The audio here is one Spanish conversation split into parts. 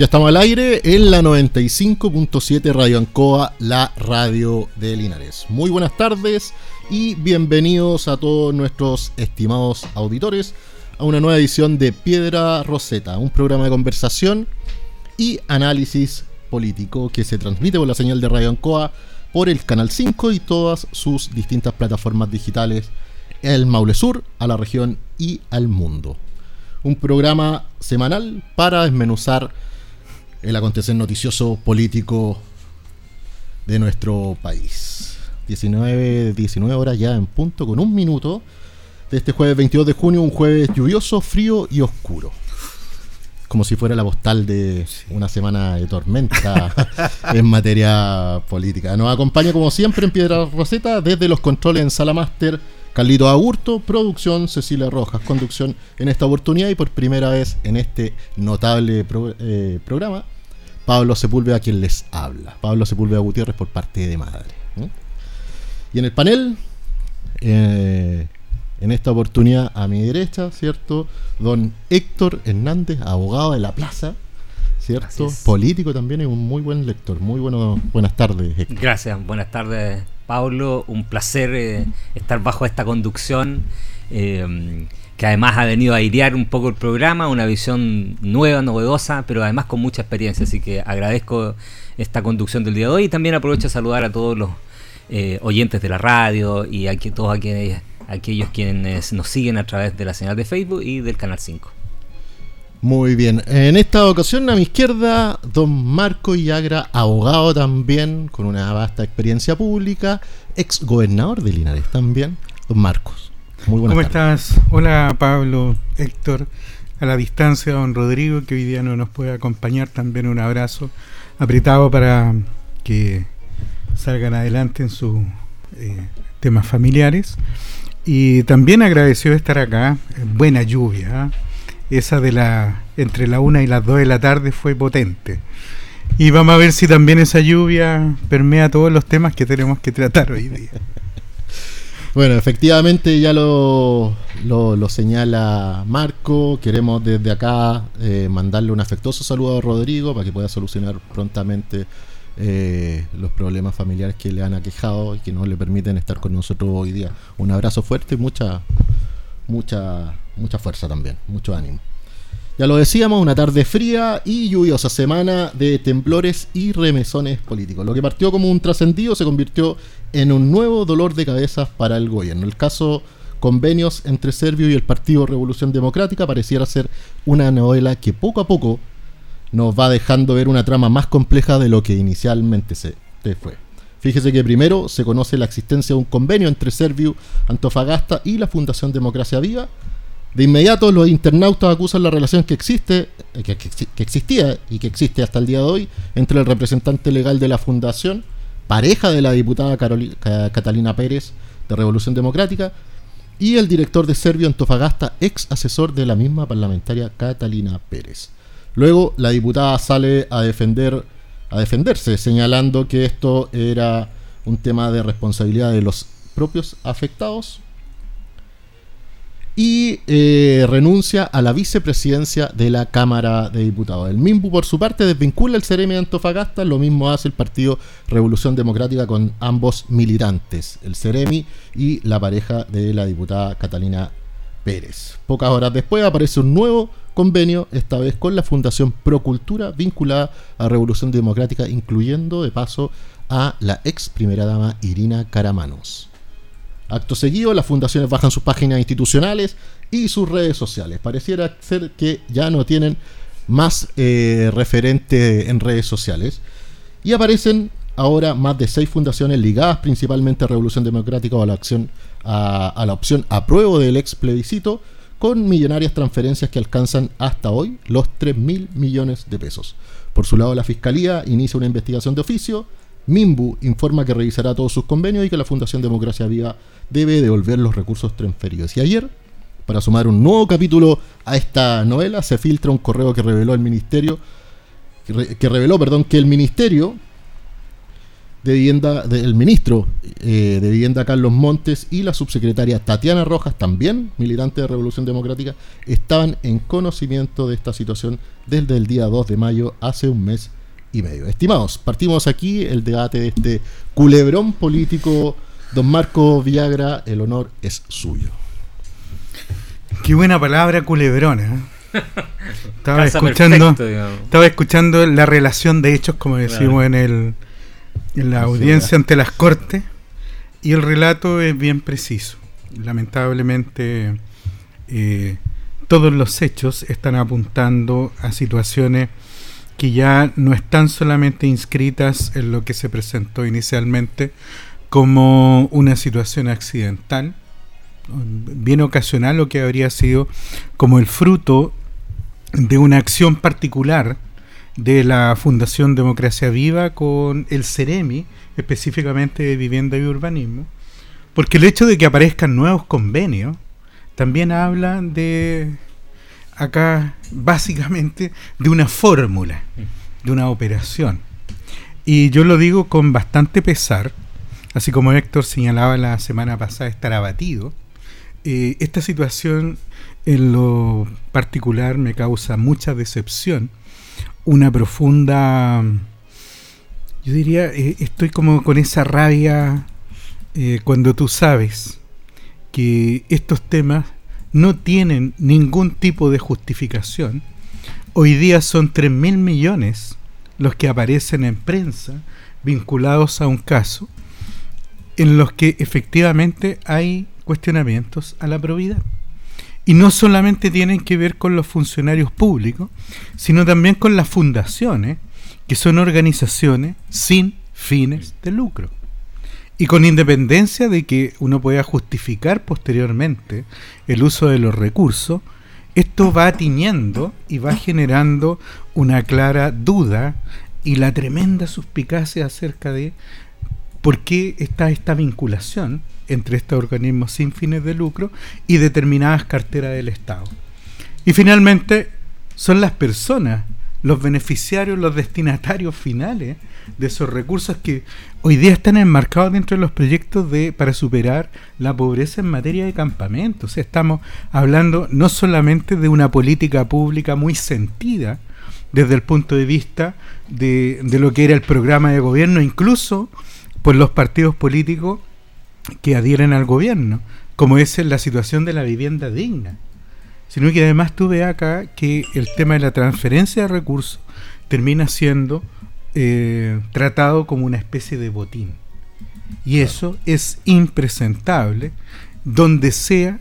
Ya estamos al aire en la 95.7 Radio Ancoa, la radio de Linares. Muy buenas tardes y bienvenidos a todos nuestros estimados auditores a una nueva edición de Piedra Roseta, un programa de conversación y análisis político que se transmite por la señal de Radio Ancoa por el Canal 5 y todas sus distintas plataformas digitales, el Maule Sur, a la región y al mundo. Un programa semanal para desmenuzar el acontecer noticioso político de nuestro país. 19, 19 horas ya en punto, con un minuto de este jueves 22 de junio, un jueves lluvioso, frío y oscuro. Como si fuera la postal de una semana de tormenta en materia política. Nos acompaña como siempre en Piedra Roseta desde los controles en Sala Master Carlito Agurto, producción Cecilia Rojas, conducción en esta oportunidad y por primera vez en este notable eh, programa, Pablo Sepúlveda quien les habla. Pablo Sepúlveda Gutiérrez por parte de madre. Y en el panel, eh, en esta oportunidad a mi derecha, ¿cierto? Don Héctor Hernández, abogado de la plaza. ¿Cierto? Político también y un muy buen lector. Muy bueno, buenas tardes. Héctor. Gracias, buenas tardes Pablo, un placer eh, estar bajo esta conducción, eh, que además ha venido a airear un poco el programa, una visión nueva, novedosa, pero además con mucha experiencia. Así que agradezco esta conducción del día de hoy y también aprovecho a saludar a todos los eh, oyentes de la radio y a todos aquellos quienes nos siguen a través de la señal de Facebook y del Canal 5. Muy bien. En esta ocasión a mi izquierda, don Marco Illagra, abogado también, con una vasta experiencia pública, ex gobernador de Linares también, don Marcos. Muy buenas ¿Cómo estás? Hola Pablo, Héctor, a la distancia don Rodrigo, que hoy día no nos puede acompañar, también un abrazo apretado para que salgan adelante en sus eh, temas familiares. Y también agradeció estar acá, buena lluvia. ¿ah? Esa de la entre la una y las dos de la tarde fue potente. Y vamos a ver si también esa lluvia permea todos los temas que tenemos que tratar hoy día. Bueno, efectivamente ya lo, lo, señala Marco. Queremos desde acá eh, mandarle un afectuoso saludo a Rodrigo para que pueda solucionar prontamente eh, los problemas familiares que le han aquejado y que no le permiten estar con nosotros hoy día. Un abrazo fuerte y mucha, mucha mucha fuerza también, mucho ánimo. Ya lo decíamos, una tarde fría y lluviosa semana de temblores y remesones políticos. Lo que partió como un trascendido se convirtió en un nuevo dolor de cabeza para el gobierno. El caso convenios entre Servio y el Partido Revolución Democrática pareciera ser una novela que poco a poco nos va dejando ver una trama más compleja de lo que inicialmente se fue. Fíjese que primero se conoce la existencia de un convenio entre Servio, Antofagasta y la Fundación Democracia Viva, de inmediato los internautas acusan la relación que existe, eh, que, existía y que existe hasta el día de hoy entre el representante legal de la fundación, pareja de la diputada Catalina Pérez de Revolución Democrática, y el director de Servio Antofagasta, ex asesor de la misma parlamentaria Catalina Pérez. Luego la diputada sale a defender a defenderse, señalando que esto era un tema de responsabilidad de los propios afectados y eh, renuncia a la vicepresidencia de la Cámara de Diputados. El MIMBU, por su parte, desvincula el Ceremi de Antofagasta, lo mismo hace el Partido Revolución Democrática con ambos militantes, el Ceremi y la pareja de la diputada Catalina Pérez. Pocas horas después aparece un nuevo convenio, esta vez con la Fundación Procultura, vinculada a Revolución Democrática, incluyendo de paso a la ex primera dama Irina Caramanos. Acto seguido, las fundaciones bajan sus páginas institucionales y sus redes sociales. Pareciera ser que ya no tienen más eh, referente en redes sociales. Y aparecen ahora más de seis fundaciones ligadas principalmente a Revolución Democrática o a la, acción, a, la opción apruebo del ex plebiscito, con millonarias transferencias que alcanzan hasta hoy los 3 mil millones de pesos. Por su lado, la Fiscalía inicia una investigación de oficio. Mimbu informa que revisará todos sus convenios y que la Fundación Democracia Viva debe devolver los recursos transferidos. Y ayer, para sumar un nuevo capítulo a esta novela, se filtra un correo que reveló el ministerio, que, reveló, perdón, que el ministerio de Vivienda, del ministro eh, de Vivienda Carlos Montes y la subsecretaria Tatiana Rojas, también militante de Revolución Democrática, estaban en conocimiento de esta situación desde el día 2 de mayo, hace un mes y medio. Estimados, partimos aquí el debate de este culebrón político. Don Marco Villagra, el honor es suyo. Qué buena palabra culebrona. ¿eh? Estaba escuchando, estaba escuchando la relación de hechos, como decimos en el en la audiencia ante las cortes y el relato es bien preciso. Lamentablemente eh, todos los hechos están apuntando a situaciones que ya no están solamente inscritas en lo que se presentó inicialmente como una situación accidental, bien ocasional, lo que habría sido como el fruto de una acción particular de la Fundación Democracia Viva con el CEREMI, específicamente de vivienda y urbanismo, porque el hecho de que aparezcan nuevos convenios también habla de, acá básicamente, de una fórmula, de una operación. Y yo lo digo con bastante pesar, así como Héctor señalaba la semana pasada estar abatido, eh, esta situación en lo particular me causa mucha decepción una profunda, yo diría, eh, estoy como con esa rabia eh, cuando tú sabes que estos temas no tienen ningún tipo de justificación. Hoy día son 3 mil millones los que aparecen en prensa vinculados a un caso en los que efectivamente hay cuestionamientos a la probidad. Y no solamente tienen que ver con los funcionarios públicos, sino también con las fundaciones, que son organizaciones sin fines de lucro. Y con independencia de que uno pueda justificar posteriormente el uso de los recursos, esto va tiñendo y va generando una clara duda y la tremenda suspicacia acerca de por qué está esta vinculación entre estos organismos sin fines de lucro y determinadas carteras del Estado. Y finalmente son las personas, los beneficiarios, los destinatarios finales de esos recursos que hoy día están enmarcados dentro de los proyectos de para superar la pobreza en materia de campamentos. estamos hablando no solamente de una política pública muy sentida desde el punto de vista de, de lo que era el programa de gobierno, incluso por los partidos políticos que adhieren al gobierno, como es la situación de la vivienda digna, sino que además tuve acá que el tema de la transferencia de recursos termina siendo eh, tratado como una especie de botín. Y eso es impresentable donde sea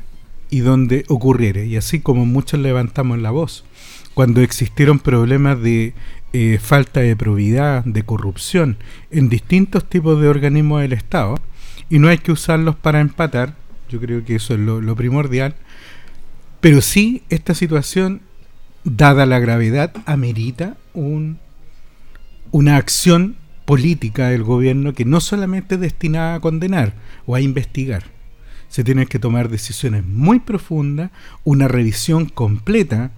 y donde ocurriere. Y así como muchos levantamos la voz, cuando existieron problemas de eh, falta de probidad, de corrupción en distintos tipos de organismos del Estado, y no hay que usarlos para empatar, yo creo que eso es lo, primordial, pero sí esta situación, dada la gravedad, amerita un, una acción política del gobierno que no solamente es destinada a condenar o a investigar, se tienen que tomar decisiones muy profundas, una revisión completa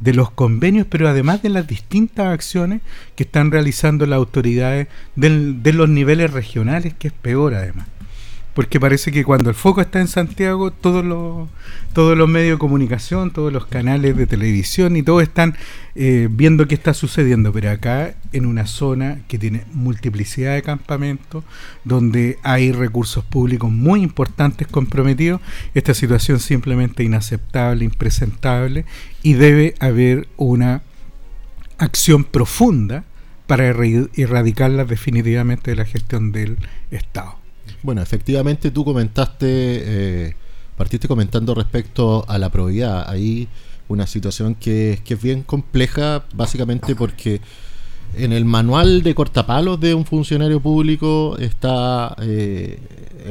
de los convenios, pero además de las distintas acciones que están realizando las autoridades de los niveles regionales, que es peor además porque parece que cuando el foco está en Santiago, todos los, todos los medios de comunicación, todos los canales de televisión y todos están eh, viendo qué está sucediendo, pero acá en una zona que tiene multiplicidad de campamentos, donde hay recursos públicos muy importantes comprometidos, esta situación simplemente inaceptable, impresentable y debe haber una acción profunda para erradicarla definitivamente de la gestión del Estado. Bueno, efectivamente tú comentaste, eh, partiste comentando respecto a la probidad. Ahí una situación que, que es bien compleja, básicamente porque en el manual de cortapalos de un funcionario público está eh,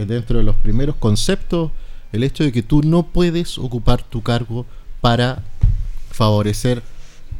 dentro de los primeros conceptos el hecho de que tú no puedes ocupar tu cargo para favorecer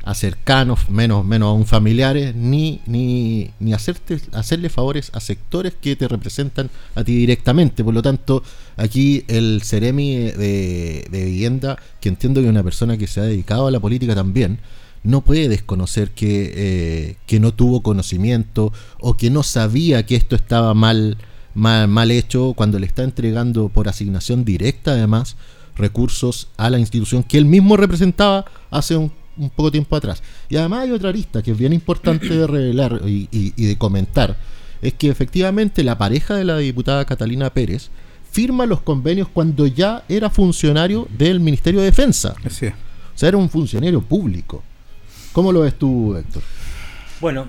a cercanos, menos, menos aún familiares, ni, ni, ni hacerte, hacerle favores a sectores que te representan a ti directamente. Por lo tanto, aquí el Ceremi de, de Vivienda, que entiendo que es una persona que se ha dedicado a la política también, no puede desconocer que, eh, que no tuvo conocimiento o que no sabía que esto estaba mal, mal, mal hecho cuando le está entregando por asignación directa, además, recursos a la institución que él mismo representaba hace un un poco tiempo atrás. Y además hay otra arista que es bien importante de revelar y, de comentar, es que efectivamente la pareja de la diputada Catalina Pérez firma los convenios cuando ya era funcionario del Ministerio de Defensa. Así es. O sea, era un funcionario público. ¿Cómo lo ves tú, Héctor? Bueno,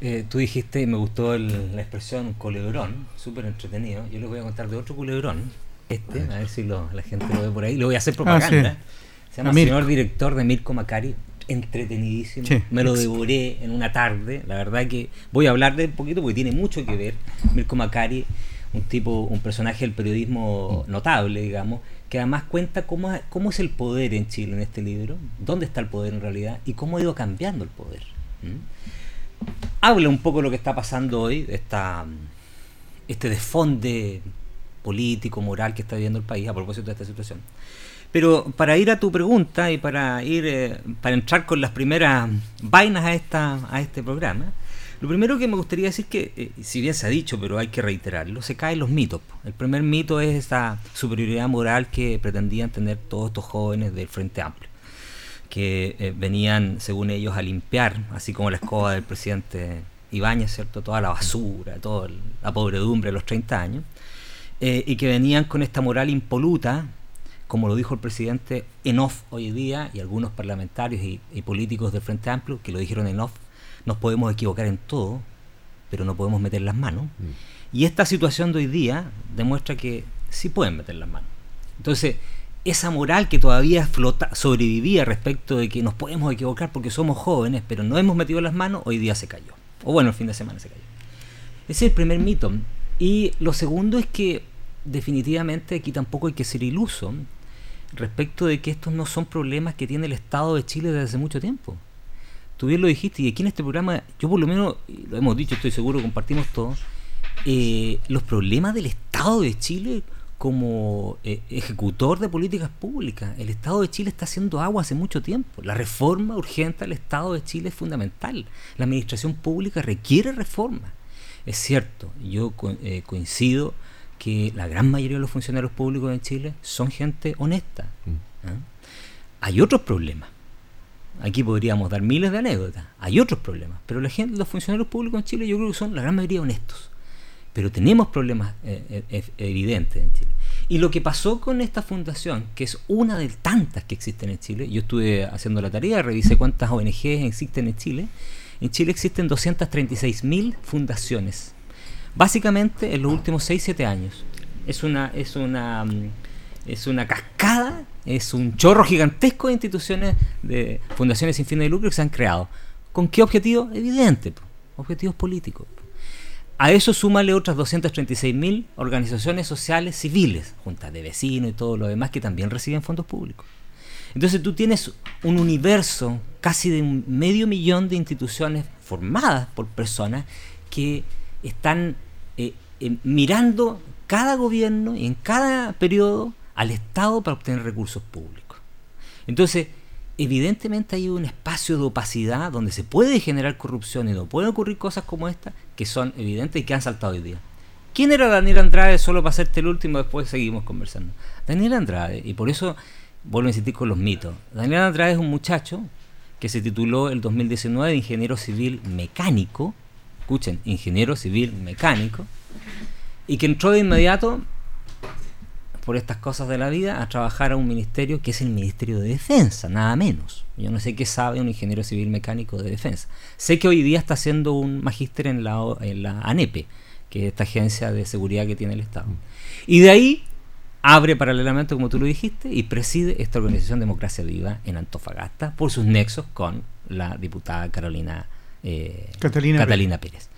eh, tú dijiste, me gustó la expresión culebrón, súper entretenido. Yo les voy a contar de otro culebrón, este, a ver si la gente lo ve por ahí. Lo voy a hacer ah, propaganda. Se llama Señor Director de Mirko Macari. Entretenidísimo. Me lo devoré en una tarde. La verdad que voy a hablar de un poquito porque tiene mucho que ver. Mirko Macari, un tipo, un personaje del periodismo notable, digamos, que además cuenta cómo, cómo es el poder en Chile en este libro, dónde está el poder en realidad y cómo ha ido cambiando el poder. Habla un poco de lo que está pasando hoy, esta, este desfonde político, moral que está viviendo el país a propósito de esta situación. Pero para ir a tu pregunta y para ir eh, para entrar con las primeras vainas a esta a este programa, lo primero que me gustaría decir que, eh, si bien se ha dicho, pero hay que reiterarlo, se caen los mitos. El primer mito es esa superioridad moral que pretendían tener todos estos jóvenes del Frente Amplio, que eh, venían, según ellos, a limpiar, así como la escoba del presidente Ibáñez, ¿cierto? Toda la basura, toda la pobredumbre de los 30 años, y que venían con esta moral impoluta como lo dijo el presidente en off hoy día, y algunos parlamentarios y, políticos del Frente Amplio que lo dijeron en off, nos podemos equivocar en todo, pero no podemos meter las manos. Mm. Y esta situación de hoy día demuestra que sí pueden meter las manos. Entonces, esa moral que todavía flota, sobrevivía respecto de que nos podemos equivocar porque somos jóvenes, pero no hemos metido las manos, hoy día se cayó. O bueno, el fin de semana se cayó. Ese es el primer mito. Y lo segundo es que definitivamente aquí tampoco hay que ser iluso respecto de que estos no son problemas que tiene el Estado de Chile desde hace mucho tiempo. Tú bien lo dijiste, y aquí en este programa, yo por lo menos, lo hemos dicho, estoy seguro, compartimos todos, eh, los problemas del Estado de Chile como eh, ejecutor de políticas públicas. El Estado de Chile está haciendo agua hace mucho tiempo. La reforma urgente al Estado de Chile es fundamental. La administración pública requiere reforma. Es cierto, yo eh, coincido que la gran mayoría de los funcionarios públicos en Chile son gente honesta. Mm. Hay otros problemas. Aquí podríamos dar miles de anécdotas. Hay otros problemas. Pero la gente, los funcionarios públicos en Chile yo creo que son la gran mayoría honestos. Pero tenemos problemas eh, eh, evidentes en Chile. Y lo que pasó con esta fundación, que es una de tantas que existen en Chile, yo estuve haciendo la tarea, revisé cuántas ONGs existen en Chile. En Chile existen 236 mil fundaciones básicamente en los últimos 6-7 años. Es una, es una mm, es una cascada, es un chorro gigantesco de instituciones, de fundaciones sin fines de lucro que se han creado. ¿Con qué objetivo? Evidente, objetivos políticos. A eso súmale otras 236.000 organizaciones sociales civiles, juntas de vecinos y todo lo demás que también reciben fondos públicos. Entonces tú tienes un universo casi de medio millón de instituciones formadas por personas que están eh, eh, mirando cada gobierno y en cada periodo al Estado para obtener recursos públicos. Entonces, evidentemente hay un espacio de opacidad donde se puede generar corrupción y no pueden ocurrir cosas como esta que son evidentes y que han saltado hoy día. ¿Quién era Daniel Andrade? Solo para hacerte el último, después seguimos conversando. Daniel Andrade, y por eso vuelvo a insistir con los mitos. Daniel Andrade es un muchacho que se tituló el 2019 de ingeniero civil mecánico escuchen, ingeniero civil mecánico, y que entró de inmediato, por estas cosas de la vida, a trabajar a un ministerio que es el Ministerio de Defensa, nada menos. Yo no sé qué sabe un ingeniero civil mecánico de defensa. Sé que hoy día está haciendo un magíster en la, en la ANEPE, que es esta agencia de seguridad que tiene el Estado. Y de ahí abre paralelamente, como tú lo dijiste, y preside esta organización Democracia Viva en Antofagasta por sus nexos con la diputada Carolina eh, Catalina, Pérez.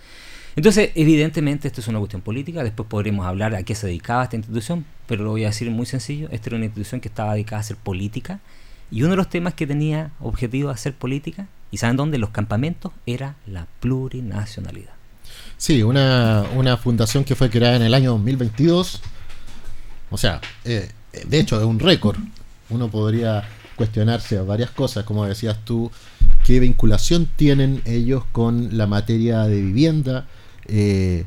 Entonces, evidentemente, esto es una cuestión política. Después podremos hablar a qué se dedicaba esta institución, pero lo voy a decir muy sencillo. Esta era una institución que estaba dedicada a hacer política Y uno de los temas que tenía objetivo de hacer política, ¿y saben dónde? Los campamentos, era la plurinacionalidad. Sí, una, una fundación que fue creada en el año 2022. O sea, eh, de hecho es un récord. Uno podría cuestionarse varias cosas, como decías tú, qué vinculación tienen ellos con la materia de vivienda, eh,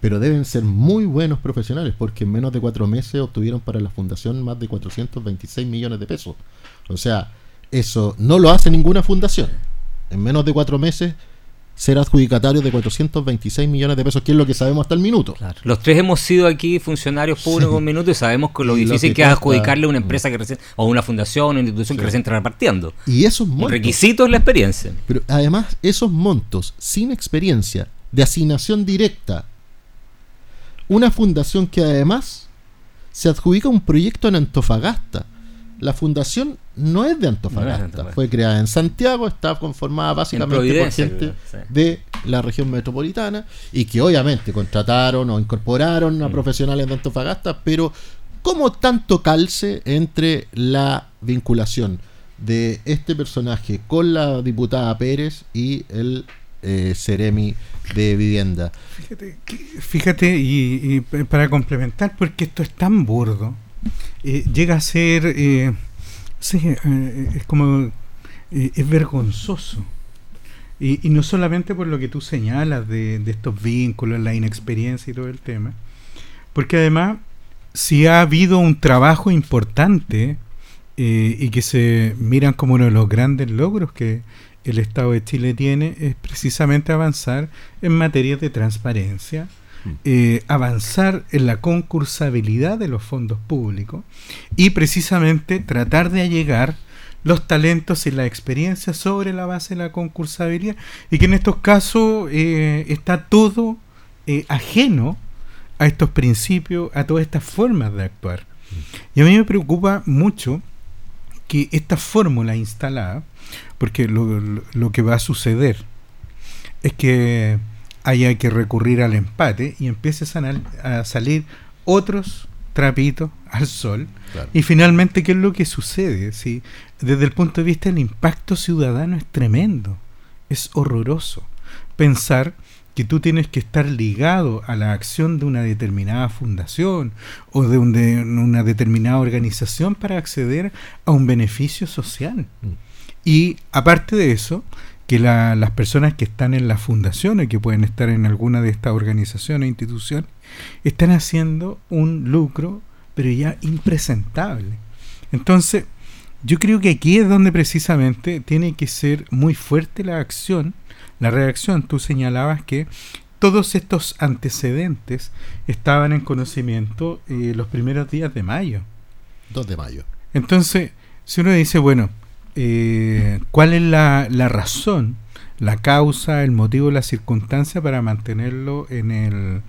pero deben ser muy buenos profesionales porque en menos de cuatro meses obtuvieron para la fundación más de 426 millones de pesos. O sea, eso no lo hace ninguna fundación. En menos de cuatro meses ser adjudicatarios de 426 millones de pesos, que es lo que sabemos hasta el minuto. Los tres hemos sido aquí funcionarios públicos un minuto y sabemos que lo difícil que, es adjudicarle a una empresa que recién, o una fundación, una institución que recién está repartiendo. Y esos montos. El requisito es la experiencia. Pero además, esos montos sin experiencia, de asignación directa, una fundación que además se adjudica un proyecto en Antofagasta la fundación no es de Antofagasta, fue creada en Santiago, está conformada básicamente por gente de la región metropolitana y que obviamente contrataron o incorporaron a mm. profesionales de Antofagasta, pero ¿cómo tanto calce entre la vinculación de este personaje con la diputada Pérez y el eh, Ceremi de vivienda? Fíjate, fíjate y para complementar, porque esto es tan burdo eh, llega a ser, eh, eh, es como, es vergonzoso. Y, no solamente por lo que tú señalas de, estos vínculos, la inexperiencia y todo el tema, porque además, si ha habido un trabajo importante y que se miran como uno de los grandes logros que el Estado de Chile tiene, es precisamente avanzar en materia de transparencia, eh, avanzar en la concursabilidad de los fondos públicos y precisamente tratar de allegar los talentos y la experiencia sobre la base de la concursabilidad y que en estos casos eh, está todo eh, ajeno a estos principios, a todas estas formas de actuar. Y a mí me preocupa mucho que esta fórmula instalada, porque lo que va a suceder es que haya que recurrir al empate y empieces a, salir otros trapitos al sol. Y finalmente, ¿qué es lo que sucede? ¿Sí? Desde el punto de vista del impacto ciudadano es tremendo, es horroroso. Pensar que tú tienes que estar ligado a la acción de una determinada fundación o de, una determinada organización para acceder a un beneficio social. Mm. Y aparte de eso, que las personas que están en la fundación y que pueden estar en alguna de estas organizaciones e instituciones están haciendo un lucro, pero ya impresentable. Entonces, yo creo que aquí es donde precisamente tiene que ser muy fuerte la acción, la reacción. Tú señalabas que todos estos antecedentes estaban en conocimiento eh, los primeros días de mayo. 2 de mayo. Entonces, si uno dice, bueno, eh, cuál es la, razón, la causa, el motivo, la circunstancia para mantenerlo en, el,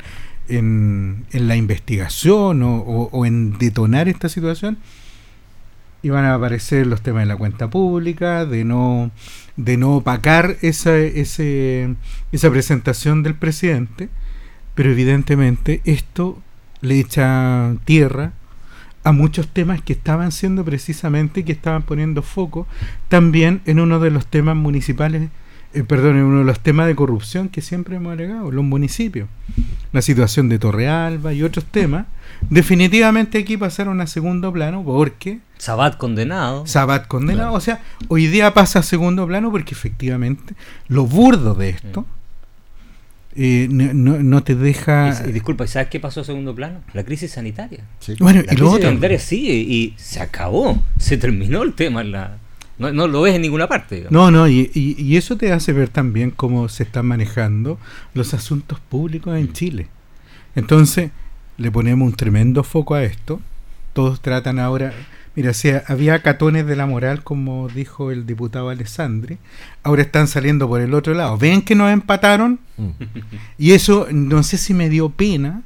en, la investigación o, en detonar esta situación. Y van a aparecer los temas de la cuenta pública, de no, de no opacar esa, ese, esa presentación del presidente, pero evidentemente esto le echa tierra a muchos temas que estaban siendo precisamente, que estaban poniendo foco también en uno de los temas municipales, eh, perdón, en uno de los temas de corrupción que siempre hemos alegado, los municipios. La situación de Torrealba y otros temas, definitivamente aquí pasaron a segundo plano porque... Sabat condenado. Sabat condenado, o sea, hoy día pasa a segundo plano porque efectivamente lo burdo de esto... Eh, no, no, te deja. Y, disculpa, ¿y sabes qué pasó a segundo plano? La crisis sanitaria. Bueno, la crisis sanitaria sigue y se acabó, se terminó el tema. la, no, lo ves en ninguna parte. No, no, y, y, eso te hace ver también cómo se están manejando los asuntos públicos en Chile. Entonces, le ponemos un tremendo foco a esto. Todos tratan ahora Mira, si había catones de la moral, como dijo el diputado Alessandri, ahora están saliendo por el otro lado. ¿Ven que nos empataron? Mm. Y eso no sé si me dio pena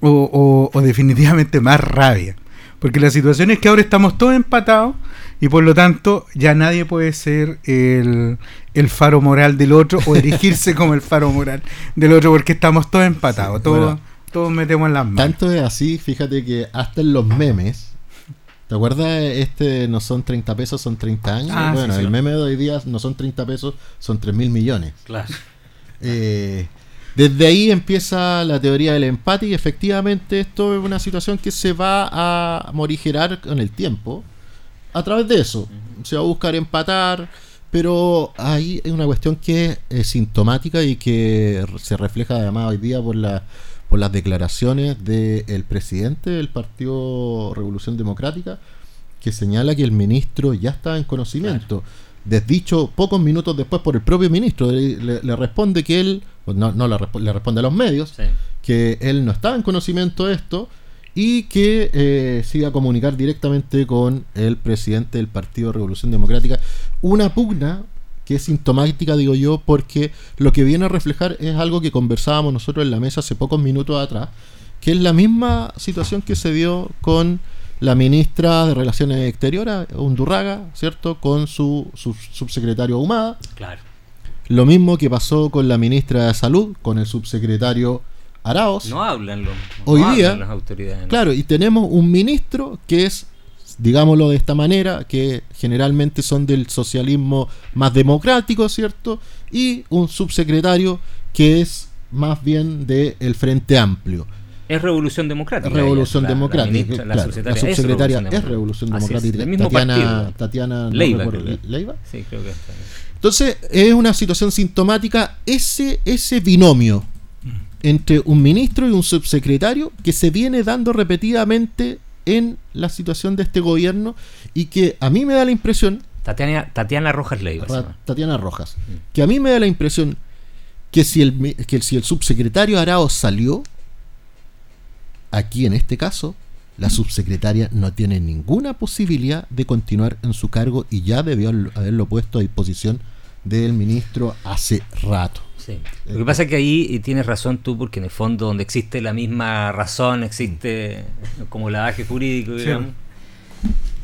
o, definitivamente más rabia. Porque la situación es que ahora estamos todos empatados y por lo tanto ya nadie puede ser el, faro moral del otro o erigirse como el faro moral del otro porque estamos todos empatados, todos, todos metemos en las manos. Tanto es así, fíjate que hasta en los memes ¿Te acuerdas? Este no son 30 pesos, son 30 años. Ah, bueno, sí, sí. el meme de hoy día no son 30 pesos, son 3 mil millones. Claro. Eh, desde ahí empieza la teoría del empate y efectivamente esto es una situación que se va a morigerar con el tiempo a través de eso. Se va a buscar empatar, pero ahí hay una cuestión que es eh, sintomática y que se refleja además hoy día por, la, por las declaraciones del presidente del Partido Revolución Democrática que señala que el ministro ya está en conocimiento. Desdicho pocos minutos después por el propio ministro, le, le- le responde que él, no, no le, resp- le responde a los medios, Sí. que él no estaba en conocimiento de esto y que eh, se iba a comunicar directamente con el presidente del Partido Revolución Democrática. Una pugna que es sintomática, digo yo, porque lo que viene a reflejar es algo que conversábamos nosotros en la mesa hace pocos minutos atrás, que es la misma situación que se dio con la ministra de Relaciones Exteriores, Undurraga, ¿cierto? Con su, su subsecretario Ahumada. Claro. Lo mismo que pasó con la ministra de Salud, con el subsecretario Araos. No hablan los, no Hoy hablan día, las autoridades. ¿no? Claro, y tenemos un ministro que es, digámoslo de esta manera, que generalmente son del socialismo más democrático, ¿cierto? Y un subsecretario que es más bien del Frente Amplio. Es Revolución Democrática. Revolución la- Democrática. La, ministra, la claro, subsecretaria, la es subsecretaria Revolución es Revolución es, Democrática. mismo Tatiana, no Leiva. Sí, creo que está. Entonces, es una situación sintomática ese, ese binomio entre un ministro y un subsecretario que se viene dando repetidamente en la situación de este gobierno y que a mí me da la impresión, Tatiana, Tatiana Rojas llama. Tatiana Rojas, que a mí me da la impresión que si el, que si el subsecretario Araos salió, aquí en este caso, la subsecretaria no tiene ninguna posibilidad de continuar en su cargo y ya debió haberlo puesto a disposición del ministro hace rato. Sí. Lo que pasa es que ahí eh, tienes razón tú, porque en el fondo donde existe la misma razón, existe como lavaje jurídico, Sí. digamos.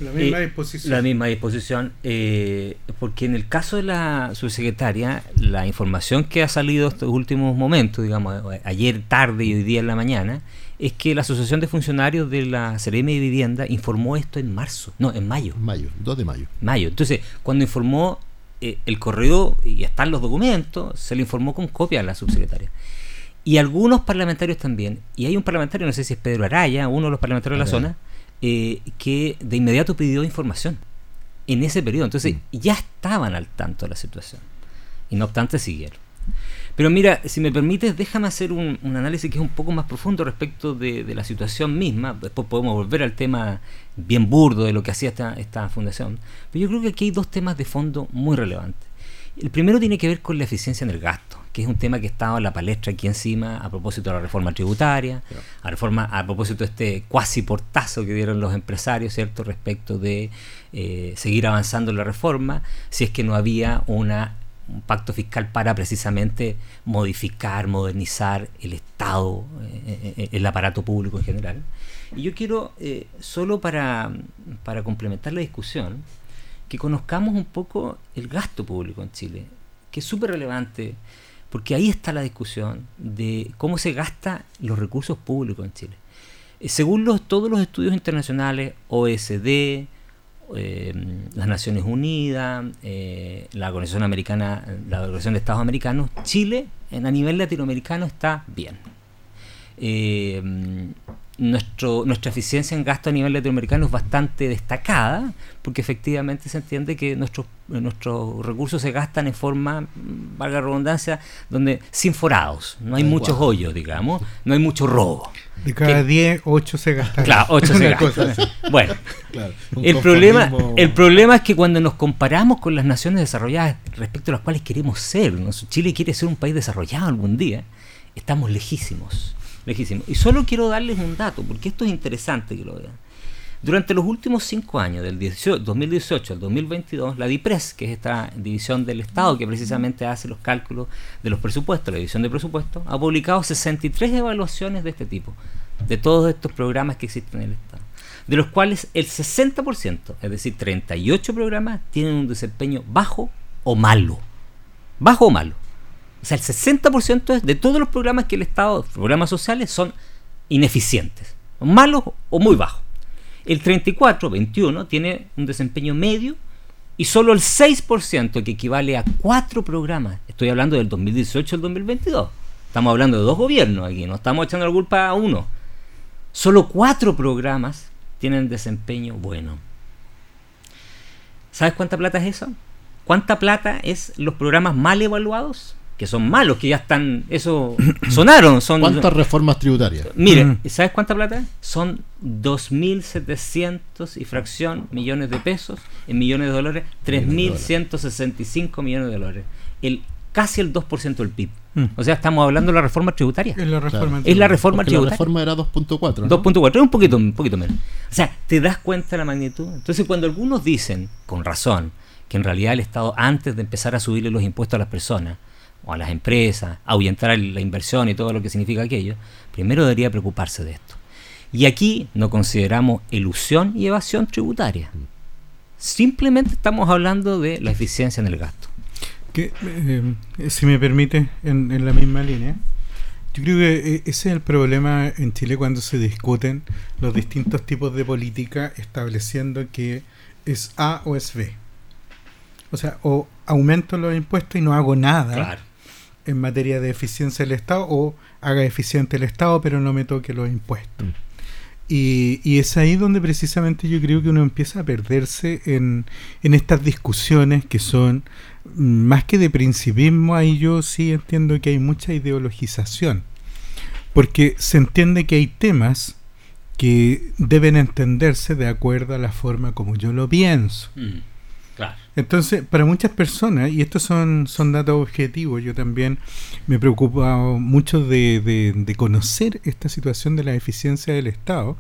La misma Eh, disposición. La misma disposición, eh, porque en el caso de la subsecretaria, la información que ha salido estos últimos momentos, digamos, ayer tarde y hoy día en la mañana, es que la Asociación de Funcionarios de la Seremi de Vivienda informó esto en marzo, no, en mayo. Mayo, 2 de mayo. Mayo. Entonces, cuando informó eh, el correo y están los documentos, se le informó con copia a la subsecretaria. Y algunos parlamentarios también, y hay un parlamentario, no sé si es Pedro Araya, uno de los parlamentarios de la zona, eh, que de inmediato pidió información en ese periodo. Entonces, ya estaban al tanto de la situación. Y no obstante, siguieron. Pero mira, si me permites, déjame hacer un, un análisis que es un poco más profundo respecto de, de la situación misma. Después podemos volver al tema bien burdo de lo que hacía esta, esta fundación. Pero yo creo que aquí hay dos temas de fondo muy relevantes. El primero tiene que ver con la eficiencia en el gasto, que es un tema que estaba en la palestra aquí encima a propósito de la reforma tributaria, a, reforma, a propósito de este cuasi portazo que dieron los empresarios, ¿cierto?, respecto de eh, seguir avanzando en la reforma, si es que no había una un pacto fiscal para precisamente modificar, modernizar el Estado, eh, eh, el aparato público en general. Y yo quiero, eh, solo para, para complementar la discusión, que conozcamos un poco el gasto público en Chile, que es súper relevante, porque ahí está la discusión de cómo se gastan los recursos públicos en Chile. Según los, todos los estudios internacionales, OSD, eh, las Naciones Unidas, eh, la Organización Americana, la Organización de Estados Americanos, Chile en, a nivel latinoamericano está bien. Eh, nuestro, nuestra eficiencia en gasto a nivel latinoamericano es bastante destacada, porque efectivamente se entiende que nuestros, nuestros recursos se gastan en forma, mm, valga la redundancia, donde sin forados, no hay muchos hoyos, digamos, no hay mucho robo. De cada ¿Qué? 10, 8 se gastan. Claro, 8 se gastan. Bueno, Claro, el problema, el problema es que cuando nos comparamos con las naciones desarrolladas respecto a las cuales queremos ser, ¿no? Chile quiere ser un país desarrollado algún día, estamos lejísimos, lejísimos. Y solo quiero darles un dato, porque esto es interesante que lo vean. Durante los últimos cinco años, del 18 2018 al 2022, la DIPRES, que es esta división del Estado que precisamente hace los cálculos de los presupuestos, la división de presupuestos, ha publicado 63 evaluaciones de este tipo, de todos estos programas que existen en el Estado, de los cuales el 60%, es decir, 38 programas, tienen un desempeño bajo o malo. Bajo o malo. O sea, el 60% es de todos los programas que el Estado, programas sociales, son ineficientes, malos o muy bajos. El 34, 21, tiene un desempeño medio y solo el 6%, que equivale a cuatro programas, estoy hablando del 2018 al 2022, estamos hablando de dos gobiernos aquí, no estamos echando la culpa a uno, solo cuatro programas tienen desempeño bueno. ¿Sabes cuánta plata es eso? ¿Cuánta plata es los programas mal evaluados? Que son malos, que ya están, eso sonaron. Son, ¿Cuántas reformas tributarias? Mire, Mm. ¿sabes cuánta plata? es? Son 2.700 y fracción millones de pesos, en millones de dólares, 3.165 millones de dólares. El, casi el 2% del PIB. Mm. O sea, estamos hablando de la reforma tributaria. Es la reforma. Es la reforma Porque la tributaria. reforma era 2.4. ¿no? 2.4, es un poquito, un poquito menos. O sea, ¿te das cuenta de la magnitud? Entonces, cuando algunos dicen, con razón, que en realidad el Estado, antes de empezar a subirle los impuestos a las personas o a las empresas, ahuyentar la inversión y todo lo que significa aquello, primero debería preocuparse de esto. Y aquí no consideramos ilusión y evasión tributaria. Simplemente estamos hablando de la eficiencia en el gasto. Que, eh, si me permite, en, en la misma línea, yo creo que eh, ese es el problema en Chile cuando se discuten los distintos tipos de política estableciendo que es A o es B. O sea, o aumento los impuestos y no hago nada en materia de eficiencia del Estado o haga eficiente el Estado pero no me toque los impuestos. Mm. Y, y es ahí donde precisamente yo creo que uno empieza a perderse en, en estas discusiones que son mm, más que de principismo, ahí yo sí entiendo que hay mucha ideologización. Porque se entiende que hay temas que deben entenderse de acuerdo a la forma como yo lo pienso. Claro. Entonces, para muchas personas, y estos son, son datos objetivos, yo también me preocupa mucho de, de- de conocer esta situación de la eficiencia del Estado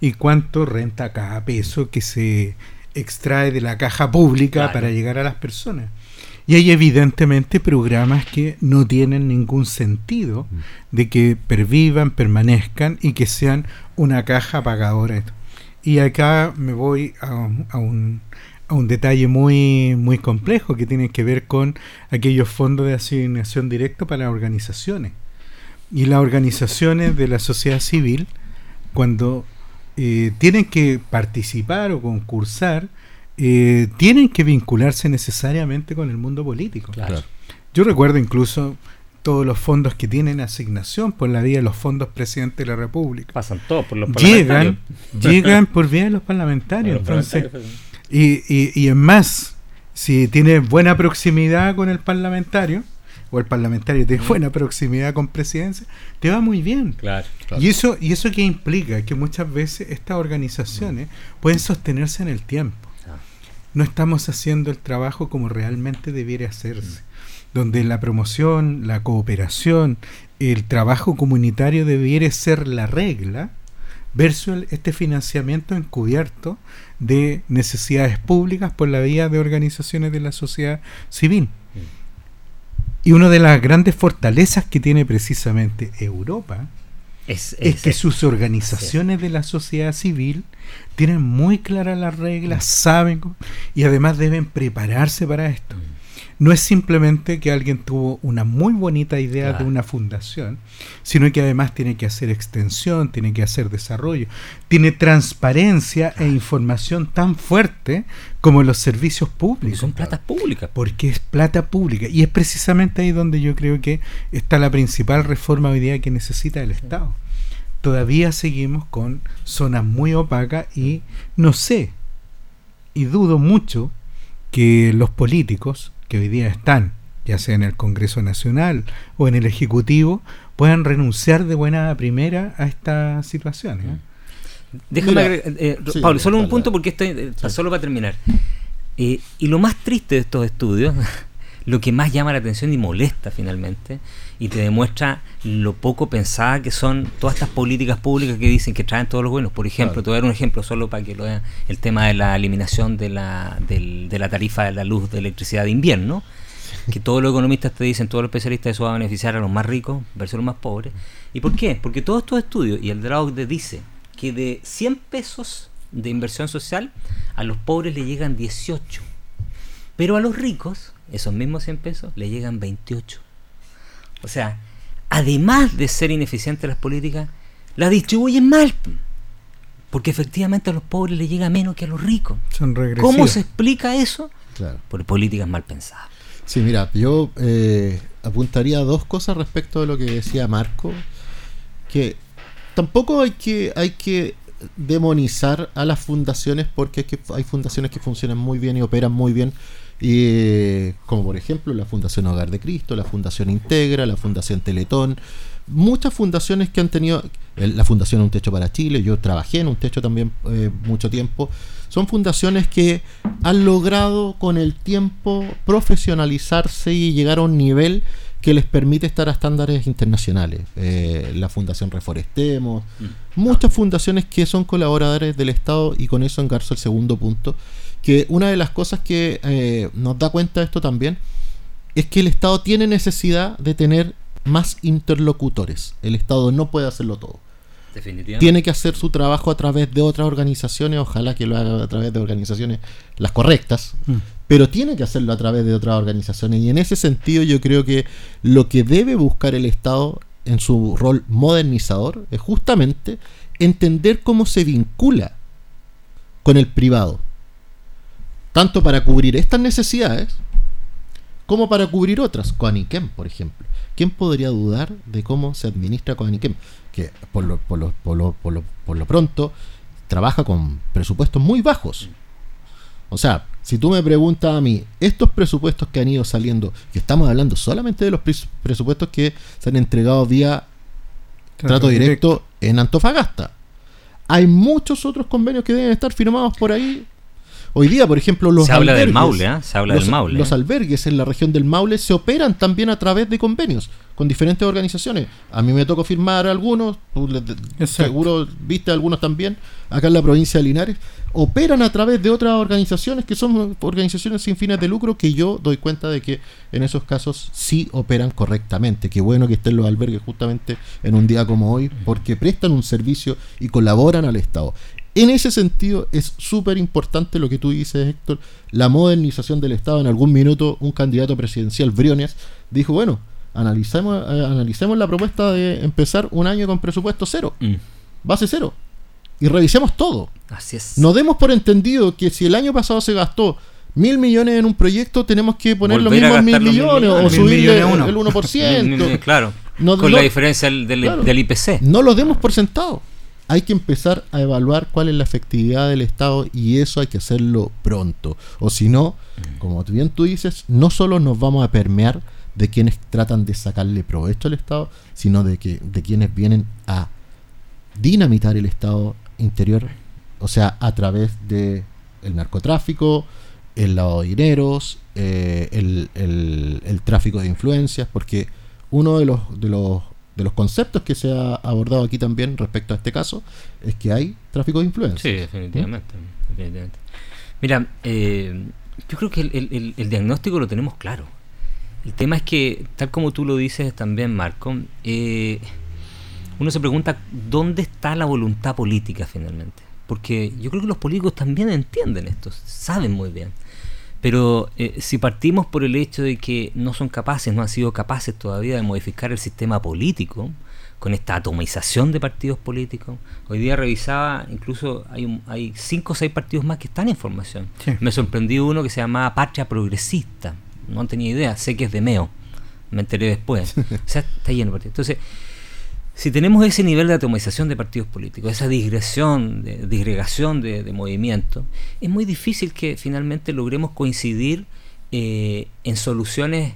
y cuánto renta cada peso que se extrae de la caja pública Claro. para llegar a las personas. Y hay evidentemente programas que no tienen ningún sentido de que pervivan, permanezcan y que sean una caja pagadora. Y acá me voy a, un- a un, a un detalle muy, muy complejo que tiene que ver con aquellos fondos de asignación directa para organizaciones. Y las organizaciones de la sociedad civil, cuando eh, tienen que participar o concursar, eh, tienen que vincularse necesariamente con el mundo político. Claro. Yo recuerdo incluso todos los fondos que tienen asignación por la vía de los fondos presidente de la República. Pasan todos por los Llegan, parlamentarios. llegan por vía de los parlamentarios. Los Entonces, parlamentarios. Y, y, y en más, si tiene buena proximidad con el parlamentario, o el parlamentario tiene buena proximidad con presidencia, te va muy bien. Claro. Claro. Y eso, y eso que implica que muchas veces estas organizaciones pueden sostenerse en el tiempo. Ah. No estamos haciendo el trabajo como realmente debiera hacerse, donde la promoción, la cooperación, el trabajo comunitario debiera ser la regla versus este financiamiento encubierto de necesidades públicas por la vía de organizaciones de la sociedad civil. Y una de las grandes fortalezas que tiene precisamente Europa Es, es es- que sus organizaciones de la sociedad civil tienen muy claras las reglas, saben y además deben prepararse para esto. No es simplemente que alguien tuvo una muy bonita idea de una fundación, sino que además tiene que hacer extensión, tiene que hacer desarrollo, tiene transparencia e información tan fuerte como los servicios porque públicos. son platas públicas. Porque es plata pública. Y es precisamente ahí donde yo creo que está la principal reforma hoy día que necesita el Estado. Todavía seguimos con zonas muy opacas y no sé, y dudo mucho que los políticos que hoy día están, ya sea en el Congreso Nacional o en el Ejecutivo, puedan renunciar de buena primera a estas situaciones. ¿eh? Déjame Mira, agregar, eh, sí, Pablo, solo un punto porque esto eh, Sí. solo para terminar. Eh, y lo más triste de estos estudios, lo que más llama la atención y molesta finalmente, y te demuestra lo poco pensada que son todas estas políticas públicas que dicen que traen todos los buenos. Por ejemplo, Claro. te voy a dar un ejemplo solo para que lo vean, el tema de la eliminación de la, del- de la tarifa de la luz de electricidad de invierno, que todos los economistas te dicen, todos los especialistas, eso va a beneficiar a los más ricos versus los más pobres. ¿Y por qué? Porque todos estos estudios, y el de la OCDE dice que de 100 pesos de inversión social, a los pobres le llegan 18. Pero a los ricos, esos mismos 100 pesos, le llegan 28. O sea, además de ser ineficientes las políticas, las distribuyen mal. porque efectivamente a los pobres les llega menos que a los ricos. Son ¿Cómo se explica eso? Claro. Por políticas mal pensadas. Sí, mira, yo eh, apuntaría a dos cosas respecto de lo que decía Marco, que tampoco hay que, hay que demonizar a las fundaciones porque es que hay fundaciones que funcionan muy bien y operan muy bien y como por ejemplo la Fundación Hogar de Cristo, la Fundación Integra, la Fundación Teletón, muchas fundaciones que han tenido, la Fundación Un Techo para Chile, yo trabajé en Un Techo también eh, mucho tiempo, son fundaciones que han logrado con el tiempo profesionalizarse y llegar a un nivel que les permite estar a estándares internacionales. Eh, la Fundación Reforestemos, mm. muchas fundaciones que son colaboradores del Estado y con eso engarzo el segundo punto que una de las cosas que eh, nos da cuenta de esto también es que el Estado tiene necesidad de tener más interlocutores. El Estado no puede hacerlo todo. Tiene que hacer su trabajo a través de otras organizaciones, ojalá que lo haga a través de organizaciones las correctas, mm. pero tiene que hacerlo a través de otras organizaciones. Y en ese sentido yo creo que lo que debe buscar el Estado en su rol modernizador es justamente entender cómo se vincula con el privado tanto para cubrir estas necesidades como para cubrir otras. Coaniquem, por ejemplo. ¿Quién podría dudar de cómo se administra Coaniquem? Que por lo, por lo, por lo, por lo, por lo pronto trabaja con presupuestos muy bajos. O sea, si tú me preguntas a mí, estos presupuestos que han ido saliendo, que estamos hablando solamente de los presupuestos que se han entregado vía trato, directo en Antofagasta. Hay muchos otros convenios que deben estar firmados por ahí Hoy día, por ejemplo, los se habla del Maule, ¿eh? se habla los, del Maule. Los albergues en la región del Maule se operan también a través de convenios con diferentes organizaciones. A mí me tocó firmar algunos, tú seguro viste algunos también, acá en la provincia de Linares. Operan a través de otras organizaciones que son organizaciones sin fines de lucro que yo doy cuenta de que en esos casos sí operan correctamente. Qué bueno que estén los albergues justamente en un día como hoy porque prestan un servicio y colaboran al Estado. En ese sentido es súper importante lo que tú dices, Héctor, la modernización del Estado. En algún minuto un candidato presidencial, Briones, dijo, bueno, analicemos, eh, analicemos la propuesta de empezar un año con presupuesto cero, mm. base cero, y revisemos todo. Así es. No demos por entendido que si el año pasado se gastó mil millones en un proyecto, tenemos que poner los mismos mil millones, o subirle el 1%. claro, con la diferencia del, del IPC. No lo demos por sentado hay que empezar a evaluar cuál es la efectividad del Estado y eso hay que hacerlo pronto. O si no, como bien tú dices, no solo nos vamos a permear de quienes tratan de sacarle provecho al Estado, sino de, que, de quienes vienen a dinamitar el Estado interior, o sea, a través de el narcotráfico, el lavado de dineros, eh, el, el, el, tráfico de influencias, porque uno de los, de los de los conceptos que se ha abordado aquí también respecto a este caso es que hay tráfico de influencia. Sí, definitivamente. Mira, eh, yo creo que el, diagnóstico lo tenemos claro. El tema es que, tal como tú lo dices también, Marco, eh, uno se pregunta dónde está la voluntad política finalmente. Porque yo creo que los políticos también entienden esto, saben muy bien. Pero eh, si partimos por el hecho de que no son capaces, no han sido capaces todavía de modificar el sistema político, con esta atomización de partidos políticos. Hoy día revisaba, incluso hay, hay cinco o seis partidos más que están en formación. Me sorprendió uno que se llamaba Patria Progresista. No tenía idea, sé que es de Meo. Me enteré después. o sea, está lleno de partidos. Entonces, si tenemos ese nivel de atomización de partidos políticos, esa digresión, de, disgregación de, movimientos, es muy difícil que finalmente logremos coincidir eh, en soluciones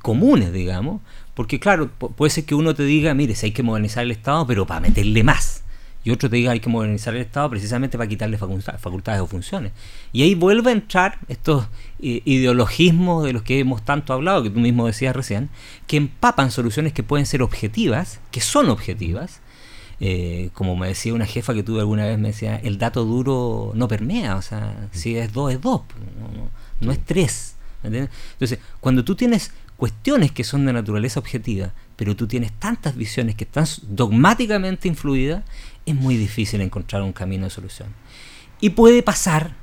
comunes, digamos, porque claro, puede ser que uno te diga, mire, si hay que modernizar el Estado, pero para meterle más y otro te diga hay que modernizar el Estado precisamente para quitarle facultades o funciones. Y ahí vuelve a entrar estos eh, ideologismos de los que hemos tanto hablado, que tú mismo decías recién, que empapan soluciones que pueden ser objetivas, que son objetivas, eh, como me decía una jefa que tuve alguna vez, me decía, el dato duro no permea, o sea, si es dos es dos, no, es tres. Entonces, cuando tú tienes cuestiones que son de naturaleza objetiva, pero tú tienes tantas visiones que están dogmáticamente influidas, es muy difícil encontrar un camino de solución. Y puede pasar,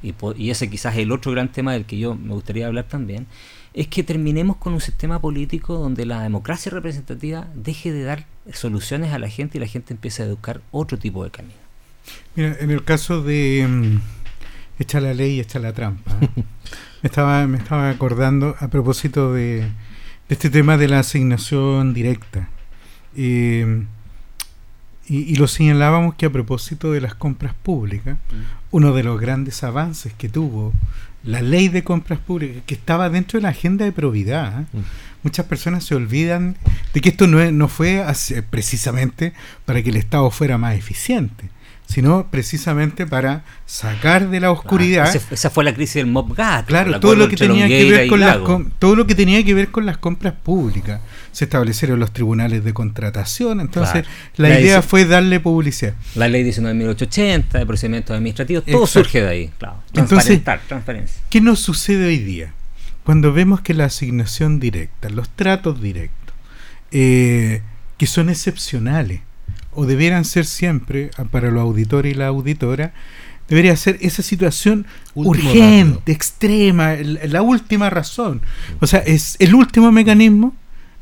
y, ese quizás es el otro gran tema del que yo me gustaría hablar también, es que terminemos con un sistema político donde la democracia representativa deje de dar soluciones a la gente y la gente empiece a educar otro tipo de camino. Mira, en el caso de um, echa la ley y echa la trampa, ¿eh? me, estaba, me estaba acordando a propósito de, de este tema de la asignación directa. Eh, y, y, lo señalábamos que a propósito de las compras públicas, mm. uno de los grandes avances que tuvo la ley de compras públicas, que estaba dentro de la agenda de probidad. ¿eh? Mm. Muchas personas se olvidan de que esto no, no fue precisamente para que el Estado fuera más eficiente sino precisamente para sacar de la oscuridad. Ah, esa fue la crisis del MobGat. Claro, todo lo que tenía que ver con las todo lo que tenía que ver con las compras públicas. Se establecieron los tribunales de contratación, entonces claro. la, la, idea fue darle publicidad. La ley 19.880 de procedimientos administrativos, todo Exacto. surge de ahí, claro. Entonces, transparencia. ¿qué nos sucede hoy día? Cuando vemos que la asignación directa, los tratos directos, eh, que son excepcionales, o debieran ser siempre, ah, para los auditores y la auditora, debería ser esa situación último urgente, rápido. extrema, la última razón. O sea, es el último mecanismo.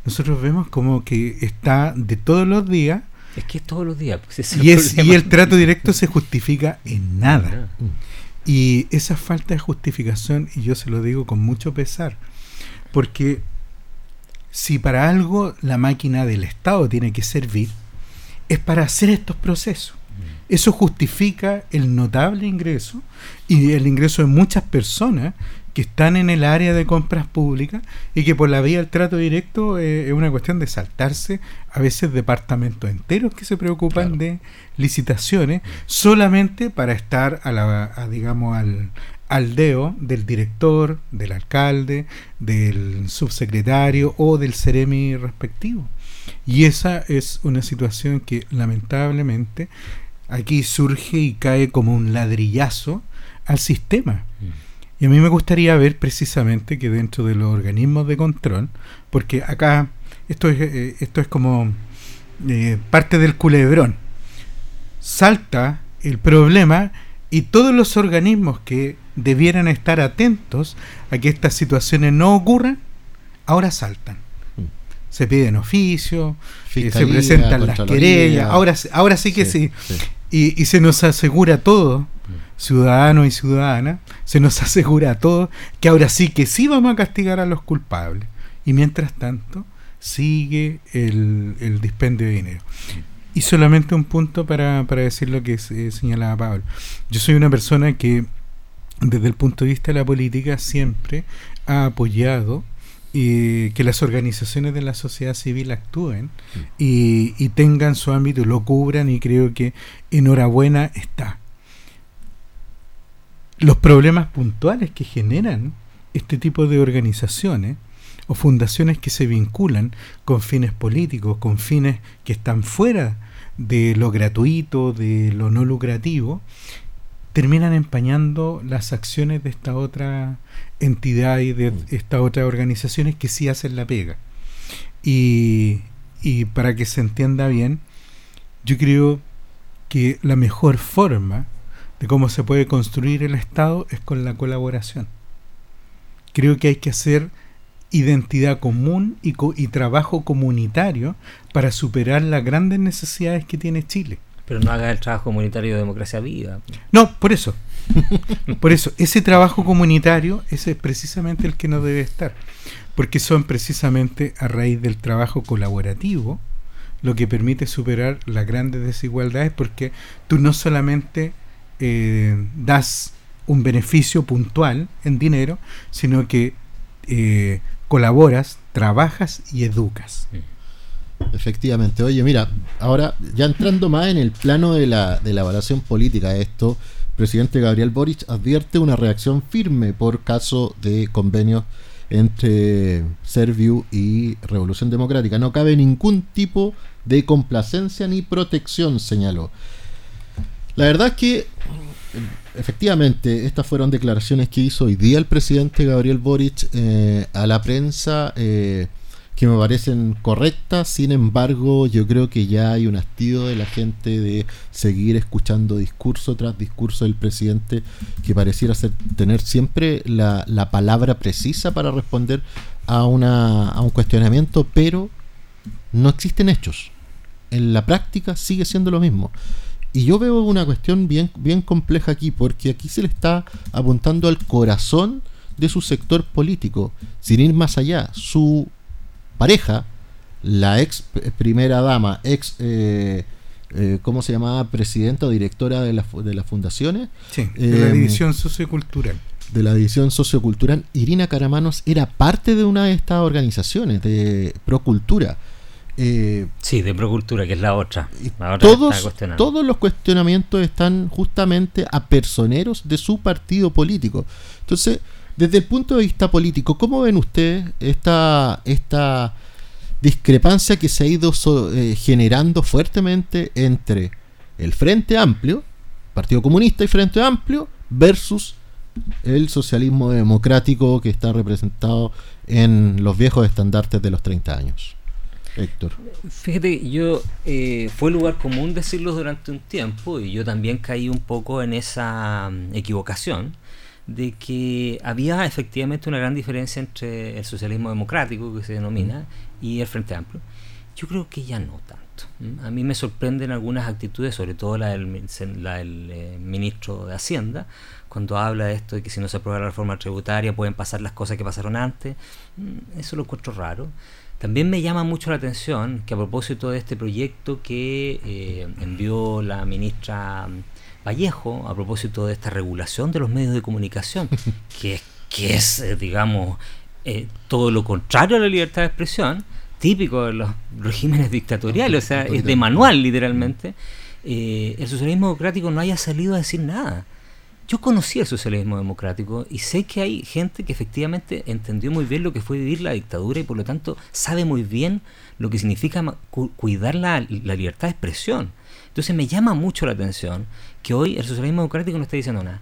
Nosotros vemos como que está de todos los días. Es que es todos los días. Pues es y, es, y, el trato directo se justifica en nada. Y esa falta de justificación, y yo se lo digo con mucho pesar, porque si para algo la máquina del Estado tiene que servir, es para hacer estos procesos. Eso justifica el notable ingreso y el ingreso de muchas personas que están en el área de compras públicas y que por la vía del trato directo eh, es una cuestión de saltarse a veces departamentos enteros que se preocupan claro. de licitaciones solamente para estar a la a, digamos al aldeo del director, del alcalde, del subsecretario o del ceremi respectivo. Y esa es una situación que lamentablemente aquí surge y cae como un ladrillazo al sistema. Y a mí me gustaría ver precisamente que dentro de los organismos de control, porque acá esto es, eh, esto es como eh, parte del culebrón, salta el problema y todos los organismos que debieran estar atentos a que estas situaciones no ocurran, ahora saltan se piden oficios, eh, se presentan las querellas, ahora, ahora sí que sí. sí. sí. Y, y, se nos asegura todo, ciudadanos y ciudadanas, se nos asegura todo que ahora sí que sí vamos a castigar a los culpables. Y mientras tanto, sigue el, el dispendio de dinero. Y solamente un punto para, para decir lo que eh, señalaba Pablo. Yo soy una persona que, desde el punto de vista de la política, siempre ha apoyado y que las organizaciones de la sociedad civil actúen sí. y, y, tengan su ámbito, lo cubran y creo que enhorabuena está. Los problemas puntuales que generan este tipo de organizaciones o fundaciones que se vinculan con fines políticos, con fines que están fuera de lo gratuito, de lo no lucrativo, terminan empañando las acciones de esta otra entidad y de estas otras organizaciones que sí hacen la pega. Y, y para que se entienda bien, yo creo que la mejor forma de cómo se puede construir el Estado es con la colaboración. Creo que hay que hacer identidad común y, co y trabajo comunitario para superar las grandes necesidades que tiene Chile. Pero no haga el trabajo comunitario de democracia viva. No, por eso. por eso, ese trabajo comunitario, ese es precisamente el que no debe estar. Porque son precisamente a raíz del trabajo colaborativo lo que permite superar las grandes desigualdades, porque tú no solamente eh, das un beneficio puntual en dinero, sino que eh, colaboras, trabajas y educas. Efectivamente. Oye, mira, ahora ya entrando más en el plano de la, de la evaluación política de esto, presidente Gabriel Boric advierte una reacción firme por caso de convenios entre Serviu y Revolución Democrática. No cabe ningún tipo de complacencia ni protección, señaló. La verdad es que efectivamente estas fueron declaraciones que hizo hoy día el presidente Gabriel Boric eh, a la prensa. Eh, que me parecen correctas, sin embargo yo creo que ya hay un hastío de la gente de seguir escuchando discurso tras discurso del presidente que pareciera ser, tener siempre la, la palabra precisa para responder a, una, a un cuestionamiento, pero no existen hechos. En la práctica sigue siendo lo mismo. Y yo veo una cuestión bien, bien compleja aquí, porque aquí se le está apuntando al corazón de su sector político, sin ir más allá. Su pareja, la ex primera dama, ex, eh, eh, ¿cómo se llamaba? Presidenta o directora de, la, de las fundaciones. Sí, de la división sociocultural. De la división sociocultural, Irina Caramanos era parte de una de estas organizaciones de Procultura. Eh, sí, de Procultura, que es la otra. todos, todos los cuestionamientos están justamente a personeros de su partido político. Entonces, desde el punto de vista político, ¿cómo ven ustedes esta, esta discrepancia que se ha ido eh, generando fuertemente entre el Frente Amplio, Partido Comunista y Frente Amplio, versus el socialismo democrático que está representado en los viejos estandartes de los 30 años? Héctor. Fíjate, yo eh, fue lugar común decirlo durante un tiempo y yo también caí un poco en esa mm, equivocación de que había efectivamente una gran diferencia entre el socialismo democrático, que se denomina, y el Frente Amplio. Yo creo que ya no tanto. A mí me sorprenden algunas actitudes, sobre todo la del, la del eh, ministro de Hacienda, cuando habla de esto de que si no se aprueba la reforma tributaria pueden pasar las cosas que pasaron antes. Eso lo encuentro raro. También me llama mucho la atención que a propósito de este proyecto que eh, envió la ministra Vallejo, a propósito de esta regulación de los medios de comunicación, que, que es, eh, digamos, eh, todo lo contrario a la libertad de expresión, típico de los regímenes dictatoriales, o sea, es de manual literalmente, el socialismo democrático no haya salido a decir nada. Yo conocí el socialismo democrático y sé que hay gente que efectivamente entendió muy bien lo que fue vivir la dictadura y por lo tanto sabe muy bien lo que significa cuidar la, libertad de expresión. Entonces me llama mucho la atención que hoy el socialismo democrático no está diciendo nada.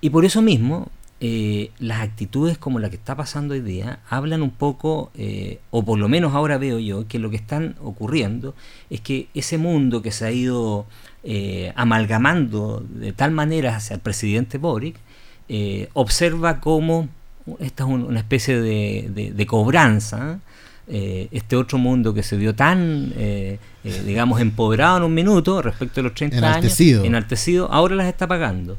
Y por eso mismo, eh, las actitudes como la que está pasando hoy día hablan un poco, eh, o por lo menos ahora veo yo, que lo que están ocurriendo es que ese mundo que se ha ido eh, amalgamando de tal manera hacia el presidente Boric, observa cómo esta es una especie de, cobranza, eh, este otro mundo que se vio tan, digamos, empoderado en un minuto respecto a los 30 enaltecido. años, enaltecido, ahora las está pagando.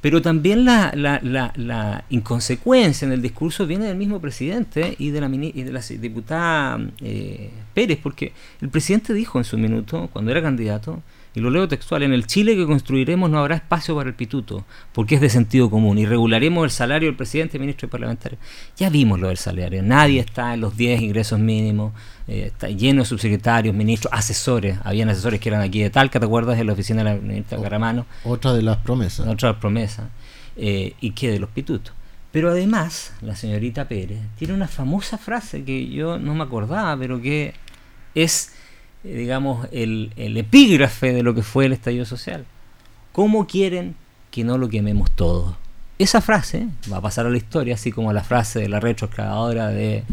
Pero también la, la, inconsecuencia en el discurso viene del mismo presidente y de la, y de la diputada Pérez, porque el presidente dijo en su minuto, cuando era candidato, y lo leo textual, en el Chile que construiremos no habrá espacio para el pituto, porque es de sentido común, y regularemos el salario del presidente, ministro y parlamentario. Ya vimos lo del salario, nadie está en los 10 ingresos mínimos, eh, está lleno de subsecretarios, ministros, asesores, habían asesores que eran aquí de Talca, ¿te acuerdas? de la oficina de la ministra Caramano. Otra de las promesas. Otra de las promesas, eh, y que de los pitutos. Pero además, la señorita Pérez tiene una famosa frase que yo no me acordaba, pero que es digamos, el, epígrafe de lo que fue el estallido social. ¿Cómo quieren que no lo quememos todo? Esa frase va a pasar a la historia, así como la frase de la retroexcavadora de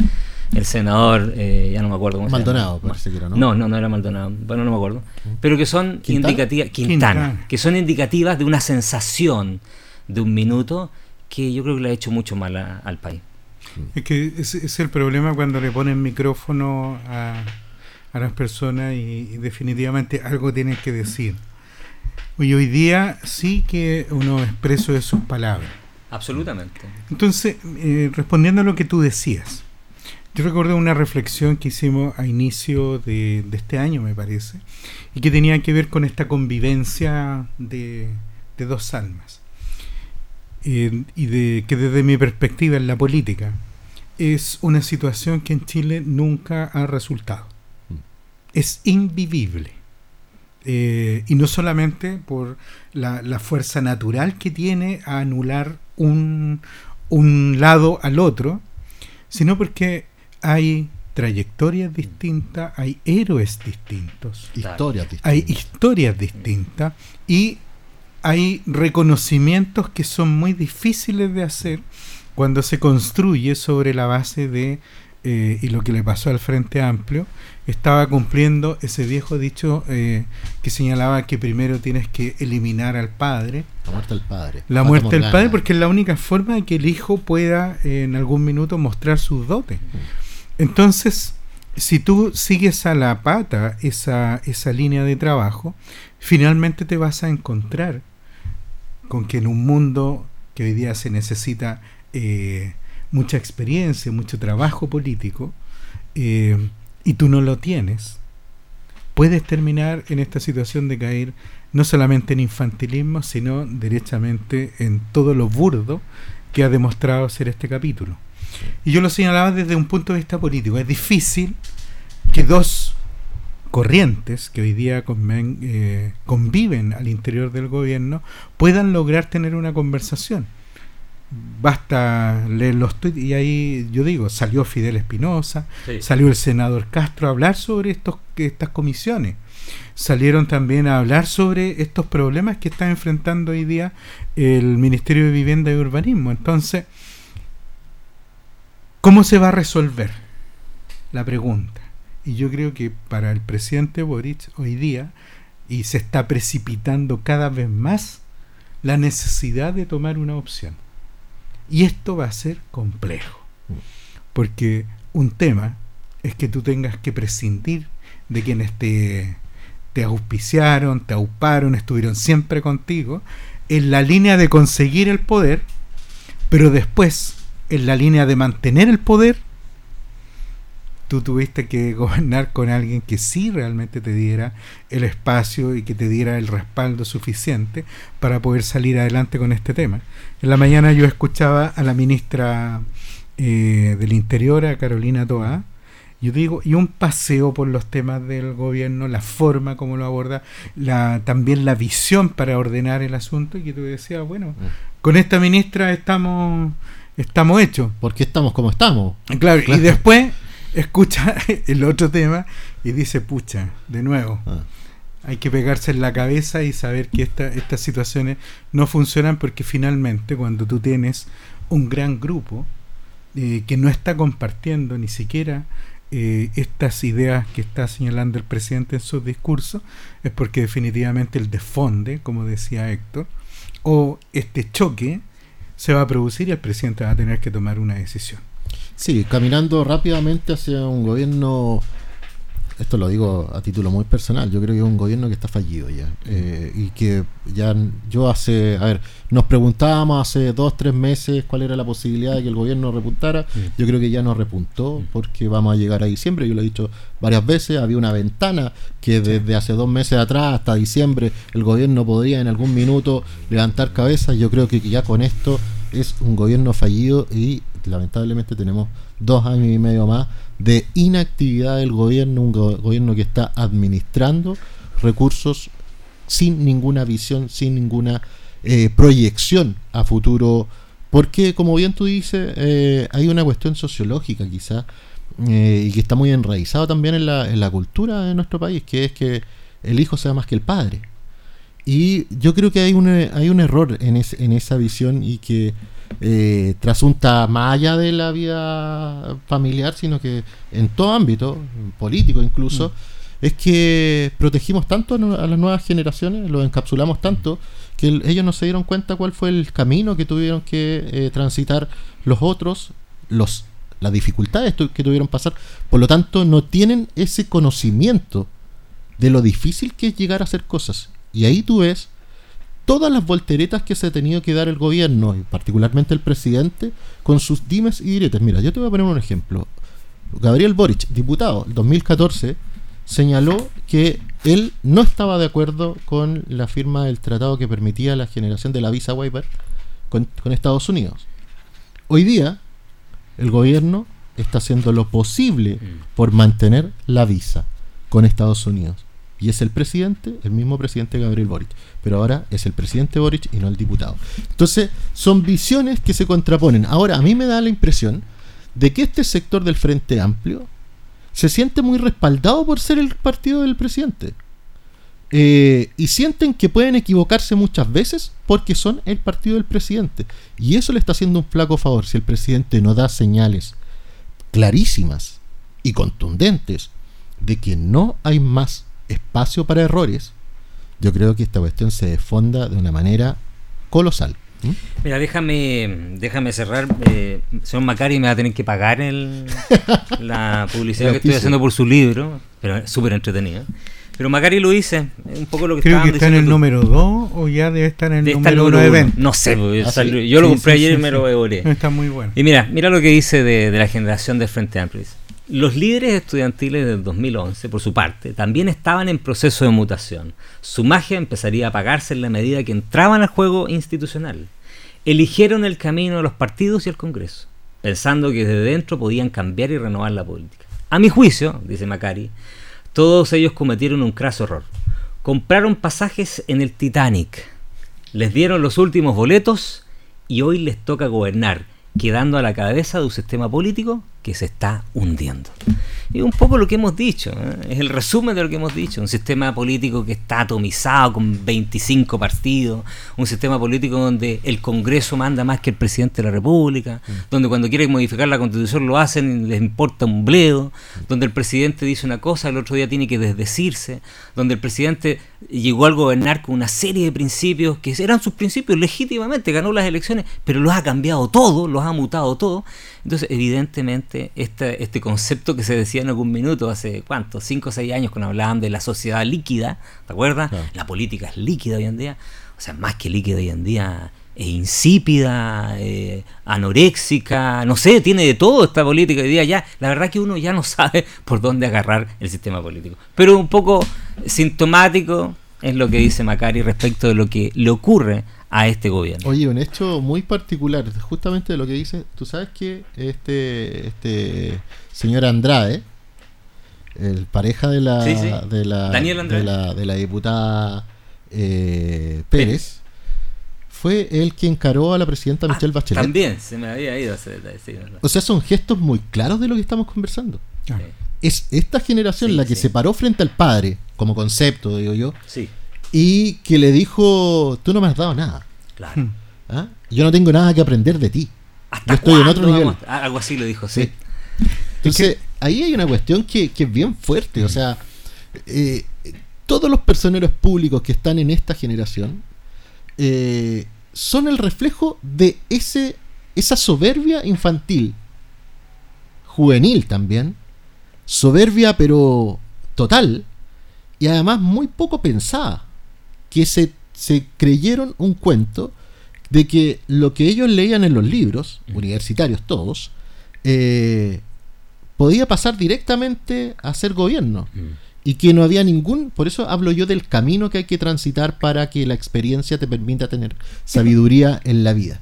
el senador, eh, ya no me acuerdo cómo Maldonado, parece que era, ¿no? No, no, era Maldonado, bueno, no me acuerdo. Pero que son indicativas, Quintana, que son indicativas de una sensación de un minuto que yo creo que le ha hecho mucho mal al país. Es que es el problema cuando le ponen micrófono a, a las personas y, definitivamente algo tienen que decir. Hoy, hoy día sí que uno expreso de sus palabras. Absolutamente. Entonces, eh, respondiendo a lo que tú decías, yo recuerdo una reflexión que hicimos a inicio de, este año, me parece, y que tenía que ver con esta convivencia de, dos almas. Eh, y de que desde mi perspectiva en la política es una situación que en Chile nunca ha resultado es invivible. Eh, y no solamente por la, fuerza natural que tiene a anular un, un lado al otro, sino porque hay trayectorias distintas, hay héroes distintos, historias distintas. hay historias distintas y hay reconocimientos que son muy difíciles de hacer cuando se construye sobre la base de eh, y lo que le pasó al Frente Amplio, estaba cumpliendo ese viejo dicho eh, que señalaba que primero tienes que eliminar al padre. La muerte del padre. La muerte del padre porque es la única forma de que el hijo pueda eh, en algún minuto mostrar sus dotes. Entonces, si tú sigues a la pata esa, esa línea de trabajo, finalmente te vas a encontrar con que en un mundo que hoy día se necesita eh, mucha experiencia, mucho trabajo político, eh, y tú no lo tienes, puedes terminar en esta situación de caer no solamente en infantilismo, sino derechamente en todo lo burdo que ha demostrado ser este capítulo. Y yo lo señalaba desde un punto de vista político. Es difícil que dos corrientes que hoy día eh, conviven al interior del gobierno puedan lograr tener una conversación. Basta leer los tweets y ahí yo digo, salió Fidel Espinosa, salió el senador Castro a hablar sobre estos, estas comisiones. Salieron también a hablar sobre estos problemas que está enfrentando hoy día el Ministerio de Vivienda y Urbanismo. Entonces, ¿cómo se va a resolver? La pregunta. Y yo creo que para el presidente Boric hoy día, y se está precipitando cada vez más, la necesidad de tomar una opción. Y esto va a ser complejo. Porque un tema es que tú tengas que prescindir de quienes te, te auspiciaron, te auparon, estuvieron siempre contigo, en la línea de conseguir el poder, pero después, en la línea de mantener el poder, tú tuviste que gobernar con alguien que sí realmente te diera el espacio y que te diera el respaldo suficiente para poder salir adelante con este tema. En la mañana yo escuchaba a la ministra eh, del Interior, a Carolina Toa, yo digo, y un paseo por los temas del gobierno, la forma como lo aborda, la, también la visión para ordenar el asunto, y que tú decías, bueno, mm. con esta ministra estamos, estamos hechos. Porque estamos como estamos. Claro, y después escucha el otro tema y dice, pucha, de nuevo. Ah. Hay que pegarse en la cabeza y saber que esta, estas situaciones no funcionan porque finalmente cuando tú tienes un gran grupo eh, que no está compartiendo ni siquiera eh, estas ideas que está señalando el presidente en su discurso es porque definitivamente el desfonde, como decía Héctor, o este choque se va a producir y el presidente va a tener que tomar una decisión. Sí, caminando rápidamente hacia un gobierno esto lo digo a título muy personal, yo creo que es un gobierno que está fallido ya. Eh, y que ya yo hace, a ver, nos preguntábamos hace dos, tres meses cuál era la posibilidad de que el gobierno repuntara. Yo creo que ya no repuntó porque vamos a llegar a diciembre. Yo lo he dicho varias veces, había una ventana que desde hace dos meses atrás hasta diciembre el gobierno podría en algún minuto levantar cabeza. Yo creo que ya con esto es un gobierno fallido y lamentablemente tenemos dos años y medio más de inactividad del gobierno, un gobierno que está administrando recursos sin ninguna visión, sin ninguna eh, proyección a futuro, porque como bien tú dices, eh, hay una cuestión sociológica quizá, eh, y que está muy enraizado también en la, en la cultura de nuestro país, que es que el hijo sea más que el padre. Y yo creo que hay un, hay un error en, en esa visión y que eh, trasunta más allá de la vida familiar, sino que en todo ámbito, político incluso, mm. es que protegimos tanto a las nuevas generaciones, los encapsulamos tanto, que ellos no se dieron cuenta cuál fue el camino que tuvieron que eh, transitar los otros, los las dificultades que tuvieron pasar, por lo tanto no tienen ese conocimiento de lo difícil que es llegar a hacer cosas. Y ahí tú ves todas las volteretas que se ha tenido que dar el gobierno, y particularmente el presidente, con sus dimes y diretes. Mira, yo te voy a poner un ejemplo. Gabriel Boric, diputado, en 2014, señaló que él no estaba de acuerdo con la firma del tratado que permitía la generación de la visa waiver con, con Estados Unidos. Hoy día, el gobierno está haciendo lo posible mm. por mantener la visa con Estados Unidos. Y es el presidente, el mismo presidente Gabriel Boric. Pero ahora es el presidente Boric y no el diputado. Entonces, son visiones que se contraponen. Ahora, a mí me da la impresión de que este sector del Frente Amplio se siente muy respaldado por ser el partido del presidente. Eh, y sienten que pueden equivocarse muchas veces porque son el partido del presidente. Y eso le está haciendo un flaco favor si el presidente no da señales clarísimas y contundentes de que no hay más espacio para errores, yo creo que esta cuestión se desfonda de una manera colosal. ¿Mm? Mira, déjame, déjame cerrar. Eh, señor Macari me va a tener que pagar el, la publicidad que estoy haciendo por su libro, pero es súper entretenido. Pero Macari lo dice, un poco lo que Creo que está en el número 2 o ya debe estar en el número 1 de No sé, pues, ah, yo lo compré ayer y me lo devoré. Está muy bueno. Y mira, mira lo que dice de, de la generación del Frente Amplio. Los líderes estudiantiles del 2011, por su parte, también estaban en proceso de mutación. Su magia empezaría a apagarse en la medida que entraban al juego institucional. Eligieron el camino de los partidos y el Congreso, pensando que desde dentro podían cambiar y renovar la política. A mi juicio, dice Macari, todos ellos cometieron un craso error. Compraron pasajes en el Titanic, les dieron los últimos boletos y hoy les toca gobernar, quedando a la cabeza de un sistema político que se está hundiendo. Y un poco lo que hemos dicho, ¿eh? es el resumen de lo que hemos dicho, un sistema político que está atomizado con 25 partidos, un sistema político donde el Congreso manda más que el presidente de la República, mm. donde cuando quieren modificar la constitución lo hacen y les importa un bledo, donde el presidente dice una cosa, el otro día tiene que desdecirse, donde el presidente llegó al gobernar con una serie de principios que eran sus principios legítimamente, ganó las elecciones, pero los ha cambiado todo, los ha mutado todo. Entonces, evidentemente, este, este concepto que se decía en algún minuto, hace cuánto, 5 o 6 años, cuando hablaban de la sociedad líquida, ¿te acuerdas? La política es líquida hoy en día, o sea, más que líquida hoy en día, es insípida, eh, anoréxica, no sé, tiene de todo esta política hoy día ya. La verdad que uno ya no sabe por dónde agarrar el sistema político. Pero un poco sintomático es lo que dice Macari respecto de lo que le ocurre a este gobierno. Oye, un hecho muy particular, justamente de lo que dice, tú sabes que este, este señor Andrade, el pareja de la, De, la de la, diputada eh, Pérez, fue el que encaró a la presidenta ah, Michelle Bachelet. También, se me había ido ese O sea, son gestos muy claros de lo que estamos conversando. Es esta generación la que se paró frente al padre, como concepto, digo yo. Sí y que le dijo, tú no me has dado nada. Claro. ¿Ah? Yo no tengo nada que aprender de ti. Yo estoy en otro nivel. Algo así lo dijo, sí. Entonces, ahí hay una cuestión que, es bien fuerte. O sea, eh, todos los personeros públicos que están en esta generación eh, son el reflejo de ese, esa soberbia infantil, juvenil también, soberbia pero total, y además muy poco pensada que se, se creyeron un cuento de que lo que ellos leían en los libros, universitarios todos, eh, podía pasar directamente a ser gobierno. Y que no había ningún, por eso hablo yo del camino que hay que transitar para que la experiencia te permita tener sabiduría en la vida.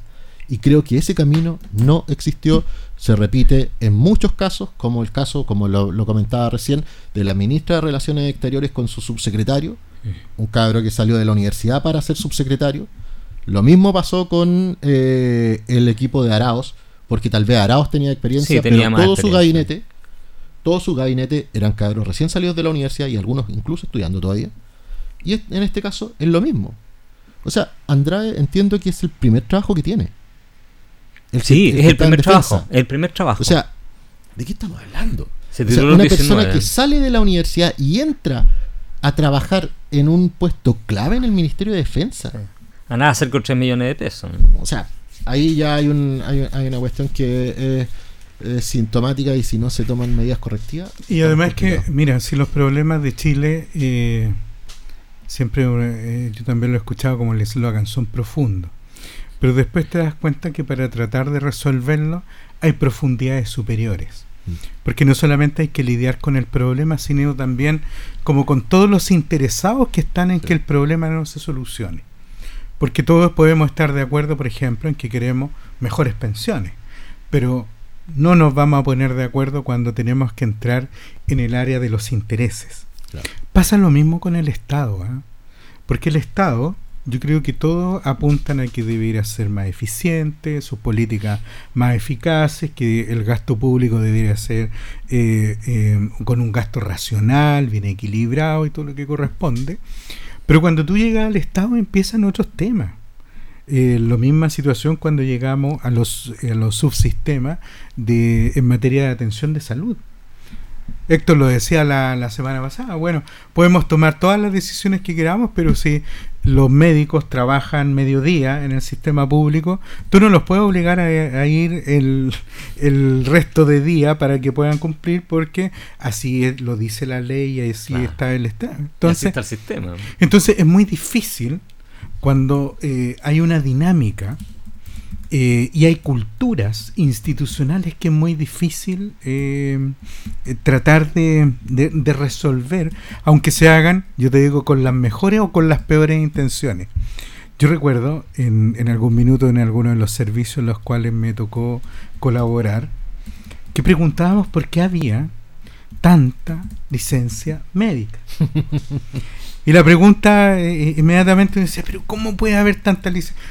Y creo que ese camino no existió, se repite en muchos casos, como el caso, como lo, lo comentaba recién, de la ministra de Relaciones Exteriores con su subsecretario, un cabro que salió de la universidad para ser subsecretario. Lo mismo pasó con eh, el equipo de Araos, porque tal vez Araos tenía experiencia, pero todo su gabinete, todo su gabinete eran cabros recién salidos de la universidad y algunos incluso estudiando todavía. Y en este caso es lo mismo. O sea, Andrade entiendo que es el primer trabajo que tiene. sí, es el primer trabajo. El primer trabajo. O sea, ¿de qué estamos hablando? una persona que sale de la universidad y entra a trabajar en un puesto clave en el Ministerio de Defensa. A nada, hacer con 3 millones de pesos. O sea, ahí ya hay, un, hay, hay una cuestión que es, sintomática y si no se toman medidas correctivas. Y además que, mira, si los problemas de Chile, eh, siempre eh, yo también lo he escuchado como el eslogan, son profundos. Pero después te das cuenta que para tratar de resolverlo hay profundidades superiores. Porque no solamente hay que lidiar con el problema, sino también como con todos los interesados que están en que el problema no se solucione. Porque todos podemos estar de acuerdo, por ejemplo, en que queremos mejores pensiones, pero no nos vamos a poner de acuerdo cuando tenemos que entrar en el área de los intereses. Pasa lo mismo con el Estado, ¿ah? porque el Estado yo creo que todos apuntan a que debería ser más eficiente, sus políticas más eficaces, que el gasto público debería ser eh, eh, con un gasto racional, bien equilibrado y todo lo que corresponde. Pero cuando tú llegas al Estado empiezan otros temas. Eh, la misma situación cuando llegamos a los, a los subsistemas de, en materia de atención de salud. Héctor lo decía la, la, semana pasada, bueno, podemos tomar todas las decisiones que queramos, pero si los médicos trabajan mediodía en el sistema público, tú no los puedes obligar a, ir el, el, resto de día para que puedan cumplir porque así lo dice la ley y así está el Estado. Entonces, está el sistema. Entonces es muy difícil cuando eh, hay una dinámica eh, y hay culturas institucionales que es muy difícil eh, eh, tratar de, resolver, aunque se hagan, yo te digo, con las mejores o con las peores intenciones. Yo recuerdo en, en algún minuto en alguno de los servicios en los cuales me tocó colaborar, que preguntábamos por qué había tanta licencia médica. y la pregunta inmediatamente me decía, pero ¿cómo puede haber tanta licencia?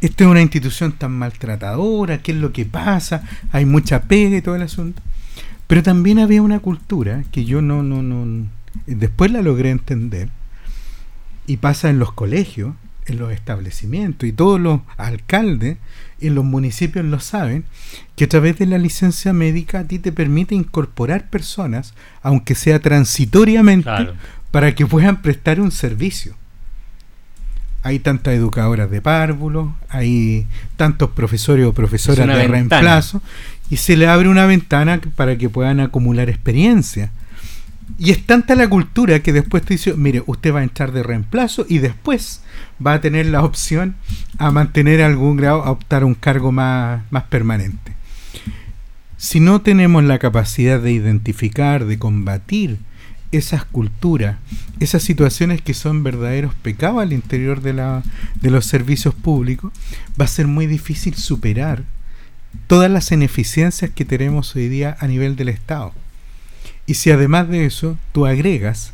Esta es una institución tan maltratadora, qué es lo que pasa, hay mucha pega y todo el asunto. Pero también había una cultura que yo no, no, no, después la logré entender, y pasa en los colegios, en los establecimientos, y todos los alcaldes en los municipios lo saben, que a través de la licencia médica a ti te permite incorporar personas, aunque sea transitoriamente, para que puedan prestar un servicio hay tantas educadoras de párvulos, hay tantos profesores o profesoras de reemplazo, y se le abre una ventana para que puedan acumular experiencia. Y es tanta la cultura que después te dice, mire, usted va a entrar de reemplazo y después va a tener la opción a mantener algún grado, a optar un cargo más, más permanente. Si no tenemos la capacidad de identificar, de combatir esas culturas, esas situaciones que son verdaderos pecados al interior de, la, de los servicios públicos, va a ser muy difícil superar todas las ineficiencias que tenemos hoy día a nivel del Estado. Y si además de eso tú agregas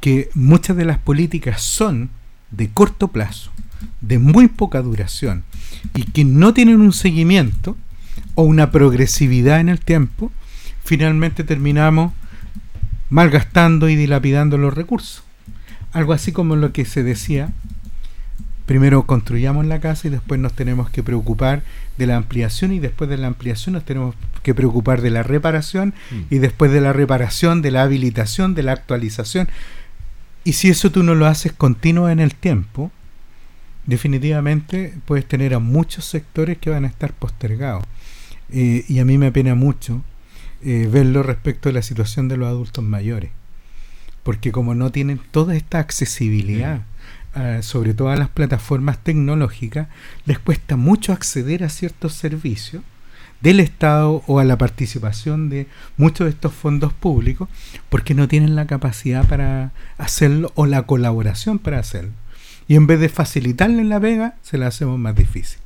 que muchas de las políticas son de corto plazo, de muy poca duración, y que no tienen un seguimiento o una progresividad en el tiempo, finalmente terminamos malgastando y dilapidando los recursos. Algo así como lo que se decía, primero construyamos la casa y después nos tenemos que preocupar de la ampliación y después de la ampliación nos tenemos que preocupar de la reparación mm. y después de la reparación, de la habilitación, de la actualización. Y si eso tú no lo haces continuo en el tiempo, definitivamente puedes tener a muchos sectores que van a estar postergados. Eh, y a mí me apena mucho eh, verlo respecto a la situación de los adultos mayores. Porque como no tienen toda esta accesibilidad, mm. ah, sobre todo a las plataformas tecnológicas, les cuesta mucho acceder a ciertos servicios del Estado o a la participación de muchos de estos fondos públicos porque no tienen la capacidad para hacerlo o la colaboración para hacerlo. Y en vez de facilitarle la vega, se la hacemos más difícil.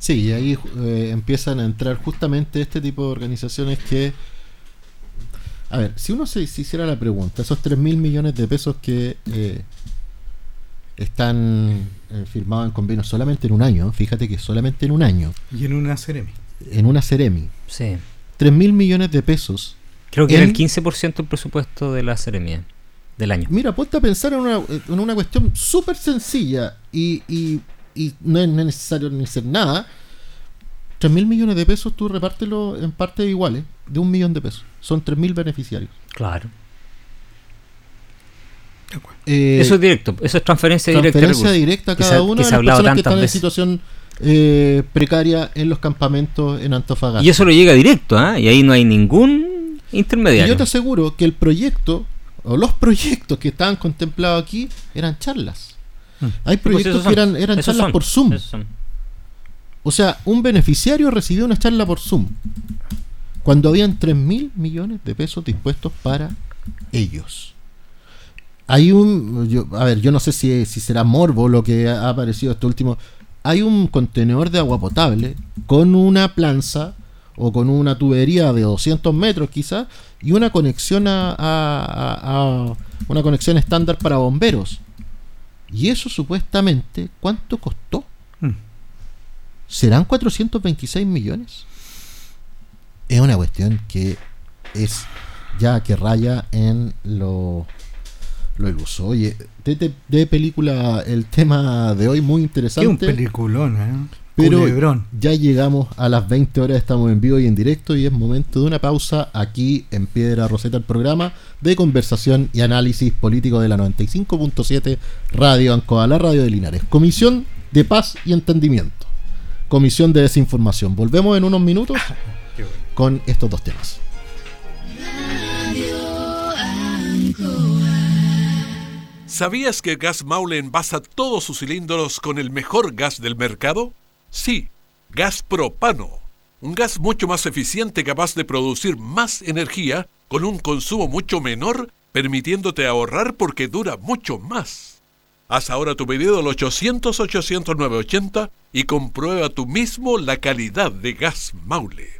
Sí, y ahí eh, empiezan a entrar justamente este tipo de organizaciones que... A ver, si uno se, hiciera la pregunta, esos 3 mil millones de pesos que eh, están eh, firmados en convenios solamente en un año, fíjate que solamente en un año. Y en una Ceremi. En una Ceremi. Sí. 3 mil millones de pesos. Creo que era el 15% del presupuesto de la Ceremi del año. Mira, ponte a pensar en una, en una cuestión súper sencilla y, y y no es necesario ni hacer nada, 3 mil millones de pesos tú repártelo en partes iguales, de un millón de pesos. Son 3 mil beneficiarios. Claro. Eh, eso es directo, eso es transferencia, transferencia directa. a cada uno de las personas que están en situación eh, precaria en los campamentos en Antofagasta. Y eso lo llega directo, ¿ah? y ahí no hay ningún intermediario. Y yo te aseguro que el proyecto, o los proyectos que estaban contemplados aquí, eran charlas. Mm. Hay pues proyectos que eran, eran charlas por Zoom. O sea, un beneficiario recibió una charla por Zoom cuando habían 3 mil millones de pesos dispuestos para ellos. Hay un, a ver, yo no sé si, si será morbo lo que ha aparecido este último. Hay un contenedor de agua potable con una planza o con una tubería de 200 metros quizás y una conexión a una conexión estándar para bomberos. Y eso supuestamente, ¿cuánto costó? Hmm. ¿Serán 426 millones? Es una cuestión que es ya que raya en lo, lo iluso. Oye, de, película, el tema de hoy muy interesante. Es un peliculón, ¿eh? Pero ya llegamos a las 20 horas, estamos en vivo y en directo y es momento de una pausa aquí en Piedra Roseta, el programa de conversación y análisis político de la 95.7 Radio Ancoa, la radio de Linares. Comisión de Paz y Entendimiento. Comisión de Desinformación. Volvemos en unos minutos con estos dos temas. ¿Sabías que Gas Maule envasa todos sus cilindros con el mejor gas del mercado? Sí, gas propano. Un gas mucho más eficiente capaz de producir más energía con un consumo mucho menor, permitiéndote ahorrar porque dura mucho más. Haz ahora tu pedido al 800-800-980 y comprueba tú mismo la calidad de gas Maule.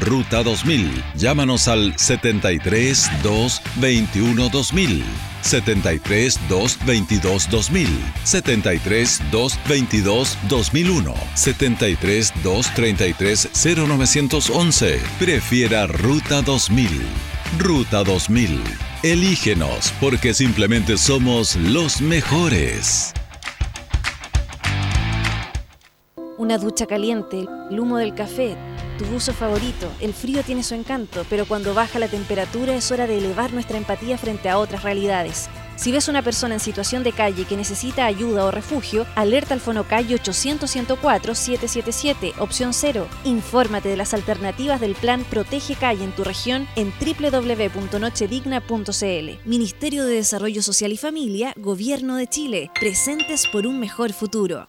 Ruta 2000. Llámanos al 73 2 21 2000. 73 222 2000, 73 222 2001, 73 233 0911. Prefiera Ruta 2000. Ruta 2000. Elígenos porque simplemente somos los mejores. Una ducha caliente, el humo del café tu buzo favorito. El frío tiene su encanto, pero cuando baja la temperatura es hora de elevar nuestra empatía frente a otras realidades. Si ves una persona en situación de calle que necesita ayuda o refugio, alerta al Fonocalle 800-104-777, opción 0. Infórmate de las alternativas del plan Protege Calle en tu región en www.nochedigna.cl. Ministerio de Desarrollo Social y Familia, Gobierno de Chile. Presentes por un mejor futuro.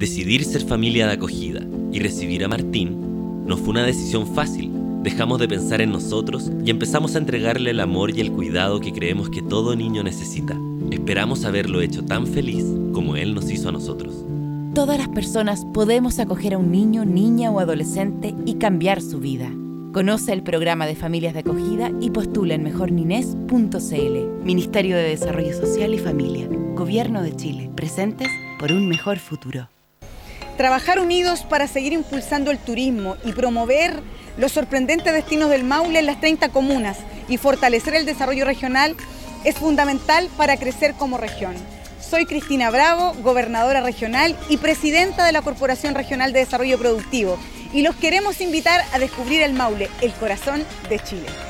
Decidir ser familia de acogida y recibir a Martín no fue una decisión fácil. Dejamos de pensar en nosotros y empezamos a entregarle el amor y el cuidado que creemos que todo niño necesita. Esperamos haberlo hecho tan feliz como él nos hizo a nosotros. Todas las personas podemos acoger a un niño, niña o adolescente y cambiar su vida. Conoce el programa de familias de acogida y postula en mejornines.cl. Ministerio de Desarrollo Social y Familia. Gobierno de Chile. Presentes por un mejor futuro. Trabajar unidos para seguir impulsando el turismo y promover los sorprendentes destinos del Maule en las 30 comunas y fortalecer el desarrollo regional es fundamental para crecer como región. Soy Cristina Bravo, gobernadora regional y presidenta de la Corporación Regional de Desarrollo Productivo y los queremos invitar a descubrir el Maule, el corazón de Chile.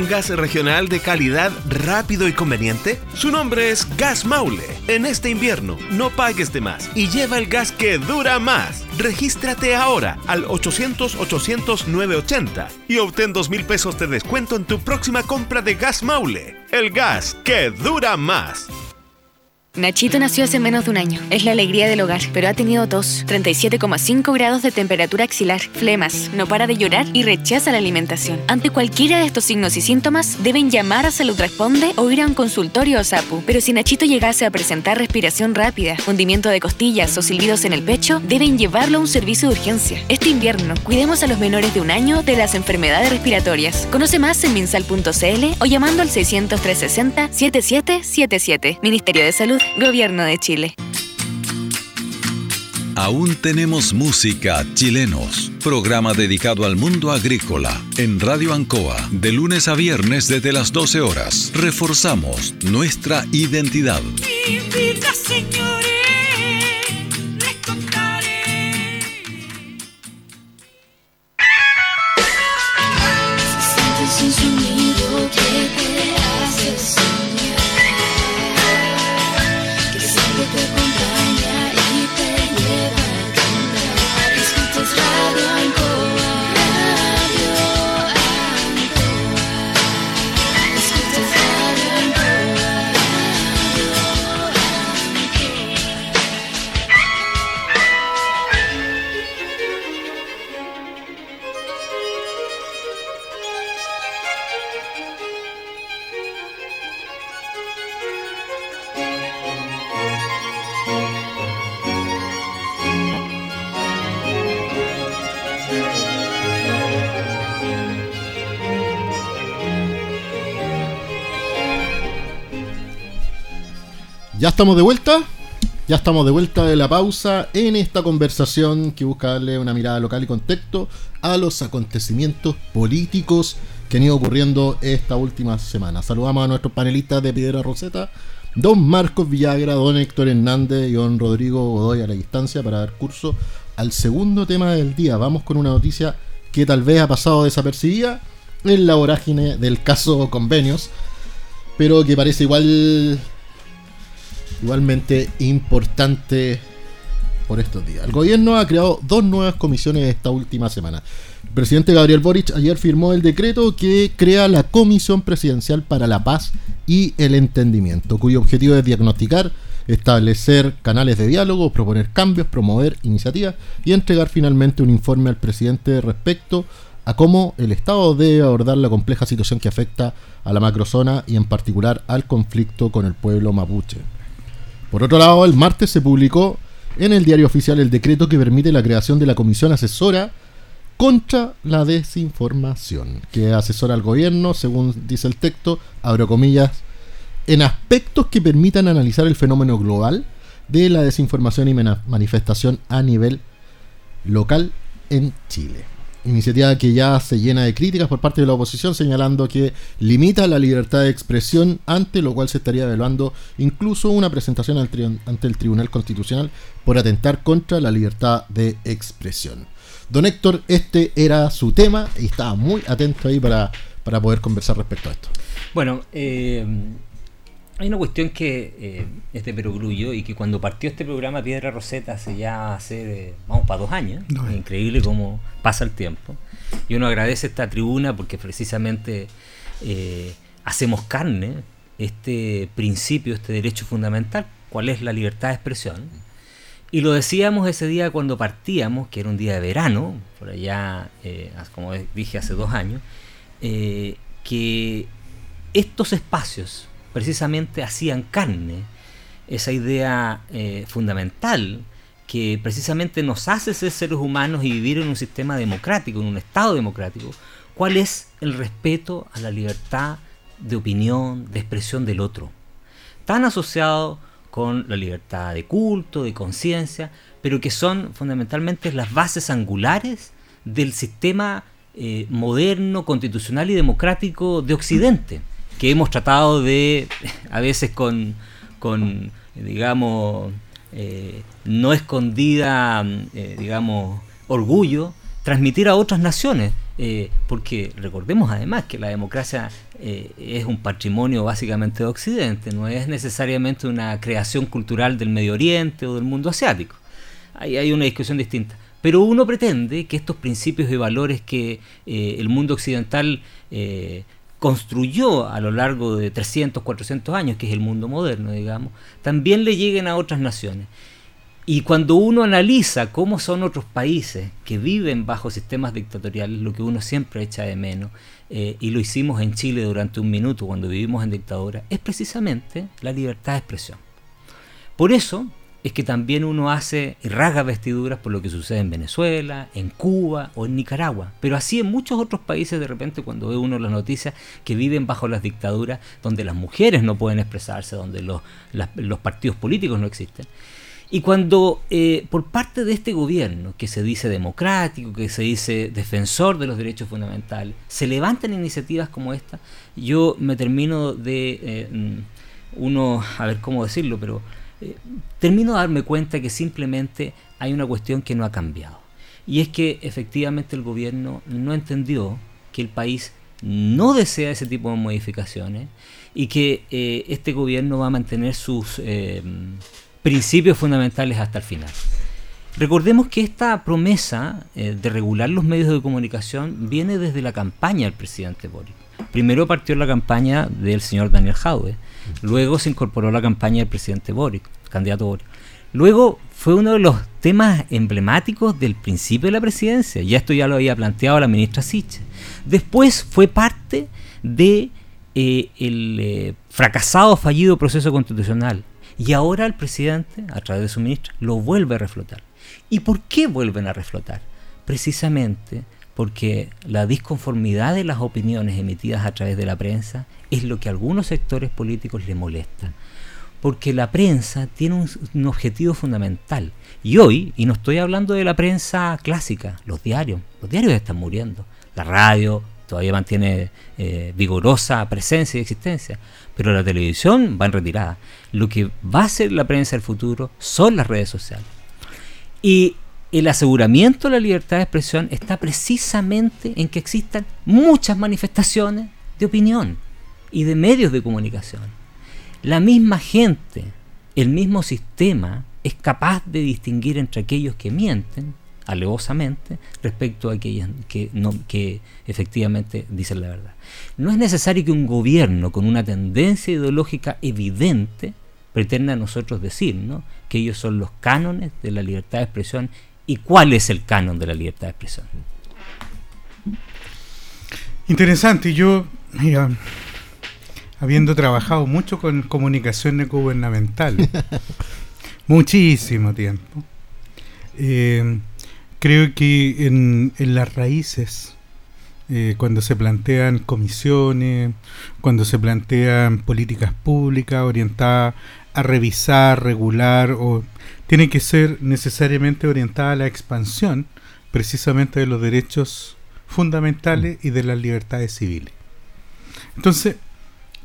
¿Un gas regional de calidad rápido y conveniente? Su nombre es Gas Maule. En este invierno, no pagues de más y lleva el gas que dura más. Regístrate ahora al 800-800-980 y obtén 2 mil pesos de descuento en tu próxima compra de Gas Maule. El gas que dura más. Nachito nació hace menos de un año. Es la alegría del hogar, pero ha tenido tos, 37,5 grados de temperatura axilar, flemas, no para de llorar y rechaza la alimentación. Ante cualquiera de estos signos y síntomas, deben llamar a Salud Responde o ir a un consultorio o SAPU. Pero si Nachito llegase a presentar respiración rápida, hundimiento de costillas o silbidos en el pecho, deben llevarlo a un servicio de urgencia. Este invierno, cuidemos a los menores de un año de las enfermedades respiratorias. Conoce más en minsal.cl o llamando al 600 360 7777. Ministerio de Salud Gobierno de Chile. Aún tenemos música chilenos. programa dedicado al mundo agrícola en Radio Ancoa, de lunes a viernes desde las 12 horas. Reforzamos nuestra identidad. Ya estamos de vuelta. Ya estamos de vuelta de la pausa en esta conversación que busca darle una mirada local y contexto a los acontecimientos políticos que han ido ocurriendo esta última semana. Saludamos a nuestros panelistas de Piedra Roseta, don Marcos Villagra, don Héctor Hernández y don Rodrigo Godoy a la distancia para dar curso al segundo tema del día. Vamos con una noticia que tal vez ha pasado desapercibida en la vorágine del caso convenios, pero que parece igual igualmente importante por estos días. El gobierno ha creado dos nuevas comisiones esta última semana. El presidente Gabriel Boric ayer firmó el decreto que crea la Comisión Presidencial para la Paz y el Entendimiento, cuyo objetivo es diagnosticar, establecer canales de diálogo, proponer cambios, promover iniciativas y entregar finalmente un informe al presidente respecto a cómo el Estado debe abordar la compleja situación que afecta a la macrozona y en particular al conflicto con el pueblo mapuche. Por otro lado, el martes se publicó en el diario oficial el decreto que permite la creación de la Comisión Asesora contra la Desinformación, que asesora al gobierno, según dice el texto, abro comillas, en aspectos que permitan analizar el fenómeno global de la desinformación y manifestación a nivel local en Chile. Iniciativa que ya se llena de críticas por parte de la oposición, señalando que limita la libertad de expresión, ante lo cual se estaría evaluando incluso una presentación ante el Tribunal Constitucional por atentar contra la libertad de expresión. Don Héctor, este era su tema y estaba muy atento ahí para, para poder conversar respecto a esto. Bueno, eh, hay una cuestión que eh, es de perogrullo y que cuando partió este programa Piedra Roseta hace ya hace, vamos, para dos años, es increíble cómo pasa el tiempo. Y uno agradece esta tribuna porque precisamente eh, hacemos carne este principio, este derecho fundamental, cuál es la libertad de expresión. Y lo decíamos ese día cuando partíamos, que era un día de verano, por allá, eh, como dije hace dos años, que estos espacios precisamente hacían carne esa idea eh, fundamental que precisamente nos hace ser seres humanos y vivir en un sistema democrático, en un Estado democrático, cuál es el respeto a la libertad de opinión, de expresión del otro. Tan asociado con la libertad de culto, de conciencia, pero que son fundamentalmente las bases angulares del sistema eh, moderno, constitucional y democrático de Occidente que hemos tratado de, a veces con, con digamos, eh, no escondida, eh, digamos, orgullo, transmitir a otras naciones. Eh, porque recordemos además que la democracia es un patrimonio básicamente de Occidente, no es necesariamente una creación cultural del Medio Oriente o del mundo asiático. Ahí hay una discusión distinta. Pero uno pretende que estos principios y valores que el mundo occidental construyó a lo largo de 300, 400 años, que es el mundo moderno, digamos, también le lleguen a otras naciones. Y cuando uno analiza cómo son otros países que viven bajo sistemas dictatoriales, lo que uno siempre echa de menos, eh, y lo hicimos en Chile durante un minuto cuando vivimos en dictadura, es precisamente la libertad de expresión. Por eso, es que también uno hace y rasga vestiduras por lo que sucede en Venezuela, en Cuba o en Nicaragua. Pero así en muchos otros países de repente cuando ve uno las noticias que viven bajo las dictaduras, donde las mujeres no pueden expresarse, donde los, partidos políticos no existen. Y cuando eh, por parte de este gobierno, que se dice democrático, que se dice defensor de los derechos fundamentales, se levantan iniciativas como esta, yo me termino de, eh, mm, uno, a ver cómo decirlo, pero eh, termino de darme cuenta que simplemente hay una cuestión que no ha cambiado. Y es que efectivamente el gobierno no entendió que el país no desea ese tipo de modificaciones y que este gobierno va a mantener sus principios fundamentales hasta el final. Recordemos que esta promesa eh, de regular los medios de comunicación viene desde la campaña del presidente Boric. Primero partió la campaña del señor Daniel Jaue, luego se incorporó la campaña del presidente Boric, candidato Boric. Luego fue uno de los temas emblemáticos del principio de la presidencia, ya esto ya lo había planteado la ministra Siche. Después fue parte de eh, el eh, fracasado, fallido proceso constitucional y ahora el presidente, a través de su ministra, lo vuelve a reflotar. ¿Y por qué vuelven a reflotar? Precisamente porque la disconformidad de las opiniones emitidas a través de la prensa es lo que a algunos sectores políticos le molesta. Porque la prensa tiene un, objetivo fundamental. Y hoy, y no estoy hablando de la prensa clásica, los diarios, los diarios están muriendo. La radio todavía mantiene eh, vigorosa presencia y existencia pero la televisión va en retirada. Lo que va a ser la prensa del futuro son las redes sociales. Y el aseguramiento de la libertad de expresión está precisamente en que existan muchas manifestaciones de opinión y de medios de comunicación. La misma gente, el mismo sistema, es capaz de distinguir entre aquellos que mienten alevosamente respecto a aquellos que, no, que efectivamente dicen la verdad. No es necesario que un gobierno con una tendencia ideológica evidente pretenda a nosotros decir ¿no? que ellos son los cánones de la libertad de expresión y cuál es el canon de la libertad de expresión. Interesante, yo, mira, habiendo trabajado mucho con comunicaciones gubernamentales, muchísimo tiempo, eh, creo que en, en las raíces eh, cuando se plantean comisiones, cuando se plantean políticas públicas orientadas a revisar, regular, o tiene que ser necesariamente orientada a la expansión precisamente de los derechos fundamentales y de las libertades civiles. Entonces,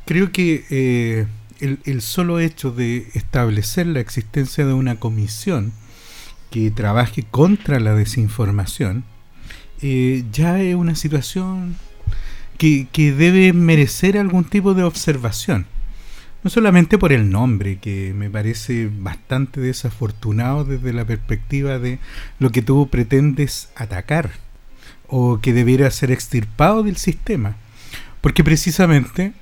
creo que eh, el, solo hecho de establecer la existencia de una comisión que trabaje contra la desinformación, eh, ya es una situación que, debe merecer algún tipo de observación. No solamente por el nombre, que me parece bastante desafortunado desde la perspectiva de lo que tú pretendes atacar o que debiera ser extirpado del sistema. Porque precisamente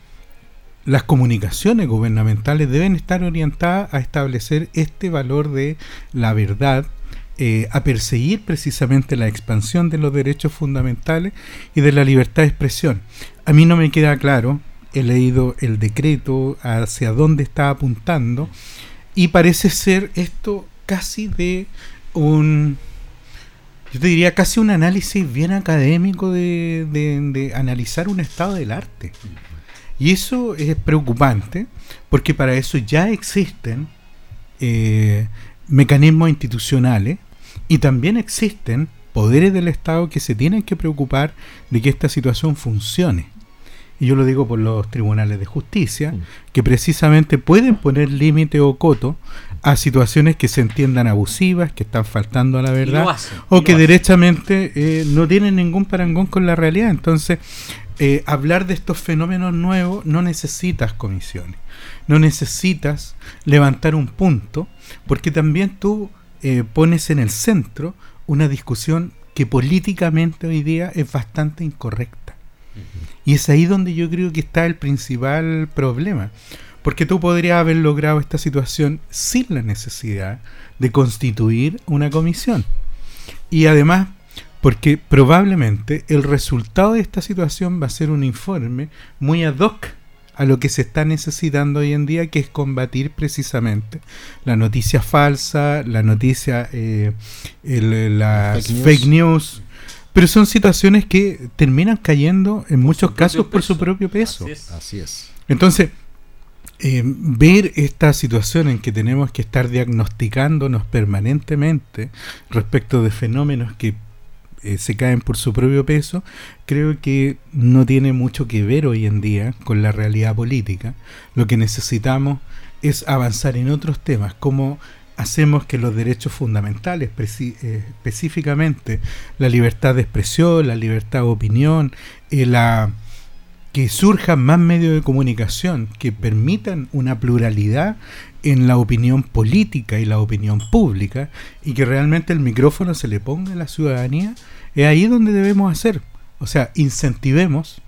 las comunicaciones gubernamentales deben estar orientadas a establecer este valor de la verdad, eh, a perseguir precisamente la expansión de los derechos fundamentales y de la libertad de expresión. A mí no me queda claro, he leído el decreto hacia dónde está apuntando y parece ser esto casi de un, yo diría casi un análisis bien académico de, analizar un estado del arte. Y eso es preocupante porque para eso ya existen eh, mecanismos institucionales y también existen poderes del Estado que se tienen que preocupar de que esta situación funcione. Y yo lo digo por los tribunales de justicia, que precisamente pueden poner límite o coto a situaciones que se entiendan abusivas, que están faltando a la verdad, o que derechamente eh, no tienen ningún parangón con la realidad. Entonces, eh, hablar de estos fenómenos nuevos no necesitas comisiones, no necesitas levantar un punto, porque también tú eh, pones en el centro una discusión que políticamente hoy día es bastante incorrecta. Y es ahí donde yo creo que está el principal problema. Porque tú podrías haber logrado esta situación sin la necesidad de constituir una comisión. Y además, porque probablemente el resultado de esta situación va a ser un informe muy ad hoc a lo que se está necesitando hoy en día, que es combatir precisamente la noticia falsa, la noticia, eh, las fake news. Pero son situaciones que terminan cayendo en muchos casos por su propio peso. Así es. Entonces, eh, ver esta situación en que tenemos que estar diagnosticándonos permanentemente respecto de fenómenos que eh, se caen por su propio peso, creo que no tiene mucho que ver hoy en día con la realidad política. Lo que necesitamos es avanzar en otros temas, como hacemos que los derechos fundamentales, eh, específicamente la libertad de expresión, la libertad de opinión, la que surjan más medios de comunicación que permitan una pluralidad en la opinión política y la opinión pública y que realmente el micrófono se le ponga a la ciudadanía, es ahí donde debemos hacer. O sea, incentivemos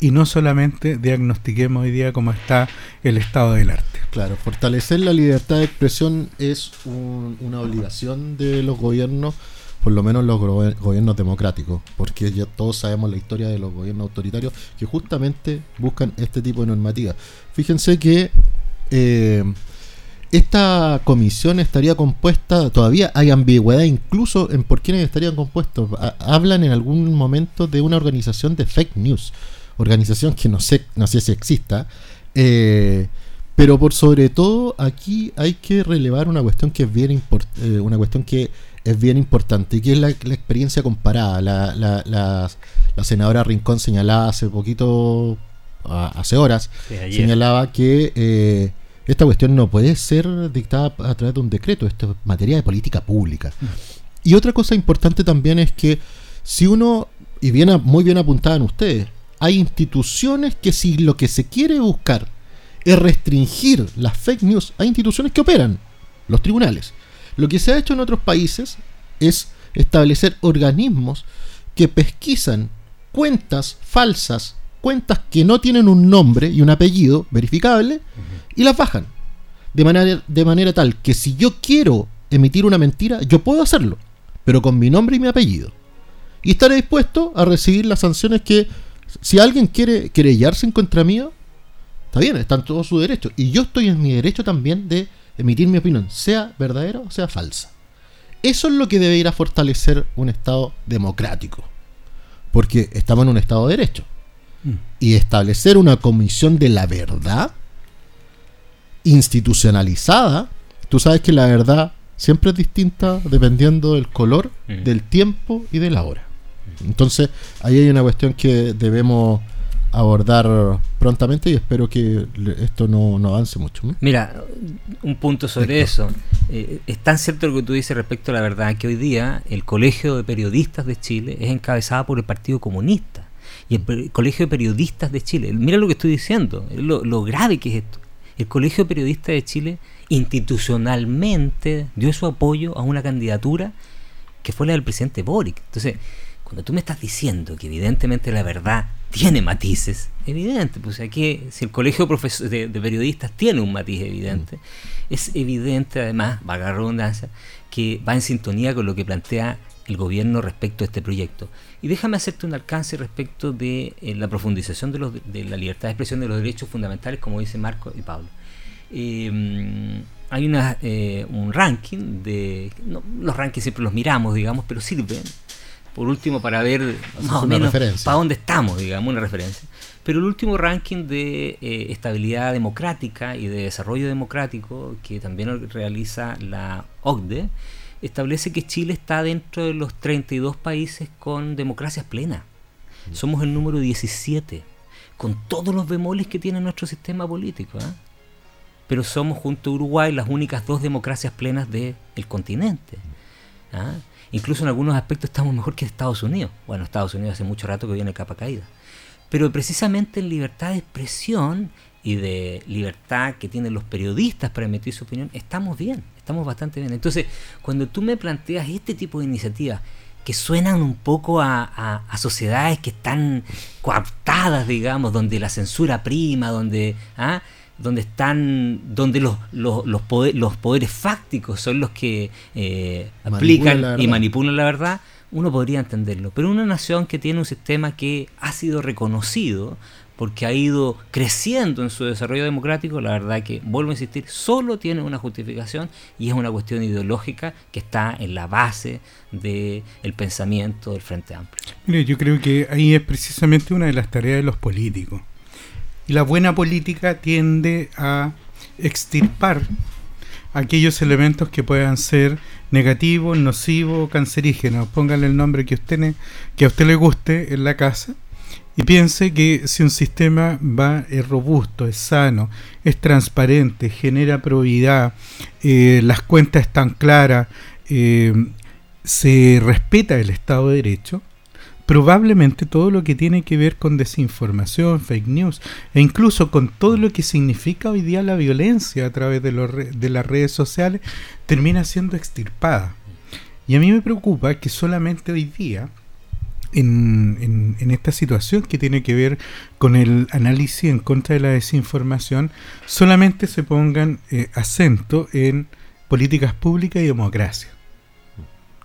y no solamente diagnostiquemos hoy día cómo está el estado del arte. Claro, fortalecer la libertad de expresión es una obligación de los gobiernos por lo menos los gobiernos democráticos, porque ya todos sabemos la historia de los gobiernos autoritarios que justamente buscan este tipo de normativa. Fíjense que eh, esta comisión estaría compuesta, todavía hay ambigüedad incluso en por quiénes estarían compuestos. hablan en algún momento de una organización de fake news, organización que no sé, no sé si exista. Eh, pero por sobre todo aquí hay que relevar una cuestión que es bien importante, eh, una cuestión que es bien importante, y que es la, experiencia comparada. La, la, la, senadora Rincón señalaba hace poquito, hace horas, señalaba que eh, esta cuestión no puede ser dictada a través de un decreto, esto es materia de política pública. Mm. Y otra cosa importante también es que si uno, y viene muy bien apuntada en ustedes, hay instituciones que si lo que se quiere buscar es restringir las fake news, hay instituciones que operan, los tribunales. Lo que se ha hecho en otros países es establecer organismos que pesquisan cuentas falsas, cuentas que no tienen un nombre y un apellido verificable, y las bajan. De manera, de manera tal que si yo quiero emitir una mentira, yo puedo hacerlo, pero con mi nombre y mi apellido. Y estaré dispuesto a recibir las sanciones que, si alguien quiere querellarse en contra mío, está bien, está en todo su derecho. Y yo estoy en mi derecho también de emitir mi opinión, sea verdadera o sea falsa. Eso es lo que debe ir a fortalecer un Estado democrático, porque estamos en un Estado de Derecho. Mm. Y establecer una comisión de la verdad institucionalizada, tú sabes que la verdad siempre es distinta dependiendo del color, mm. del tiempo y de la hora. Entonces, ahí hay una cuestión que debemos abordar prontamente y espero que esto no, avance mucho. Mira, un punto sobre eso. Eh, es tan cierto lo que tú dices respecto a la verdad que hoy día el Colegio de Periodistas de Chile es encabezado por el Partido Comunista. Y el, Colegio de Periodistas de Chile, mira lo que estoy diciendo, lo, lo grave que es esto. El Colegio de Periodistas de Chile institucionalmente dio su apoyo a una candidatura que fue la del presidente Boric. Entonces, cuando tú me estás diciendo que evidentemente la verdad tiene matices, evidente, pues aquí si el colegio de, de, periodistas tiene un matiz evidente, es evidente además, vaga redundancia, que va en sintonía con lo que plantea el gobierno respecto a este proyecto. Y déjame hacerte un alcance respecto de eh, la profundización de, los, de, la libertad de expresión de los derechos fundamentales, como dice Marco y Pablo. Em, hay una, eh, un ranking de... los rankings siempre los miramos, digamos, pero sirven por último para ver más o menos para dónde estamos, digamos, una referencia. Pero el último ranking de eh, estabilidad democrática y de desarrollo democrático que también realiza la OCDE establece que Chile está dentro de los 32 países con democracias plenas. Mm. Somos el número 17, con todos los bemoles que tiene nuestro sistema político. ¿ah? Pero somos junto a Uruguay las únicas dos democracias plenas del continente. ¿ah? Incluso en algunos aspectos estamos mejor que Estados Unidos. Bueno, Estados Unidos hace mucho rato que viene capa caída. Pero precisamente en libertad de expresión y de libertad que tienen los periodistas para emitir su opinión, estamos bien, estamos bastante bien. Entonces, cuando tú me planteas este tipo de iniciativas que suenan un poco a, sociedades que están coaptadas, digamos, donde la censura prima, donde... ¿ah? donde están donde los, los, los, los poderes fácticos son los que eh, aplican y manipulan la verdad, uno podría entenderlo. Pero una nación que tiene un sistema que ha sido reconocido porque ha ido creciendo en su desarrollo democrático, la verdad que, vuelvo a insistir, solo tiene una justificación y es una cuestión ideológica que está en la base del pensamiento del Frente Amplio. Mire, yo creo que ahí es precisamente una de las tareas de los políticos Y la buena política tiende a extirpar aquellos elementos que puedan ser negativos, nocivos, cancerígenos. Póngale el nombre que, usted, que a usted le guste en la casa y piense que si un sistema va es robusto, es sano, es transparente, genera probidad, eh, las cuentas están claras, eh, se respeta el Estado de Derecho, probablemente todo lo que tiene que ver con desinformación, fake news e incluso con todo lo que significa hoy día la violencia a través de, los de las redes sociales termina siendo extirpada. Y a mí me preocupa que solamente hoy día, en, en, esta situación que tiene que ver con el análisis en contra de la desinformación, solamente se pongan eh, acento en políticas públicas y democracia.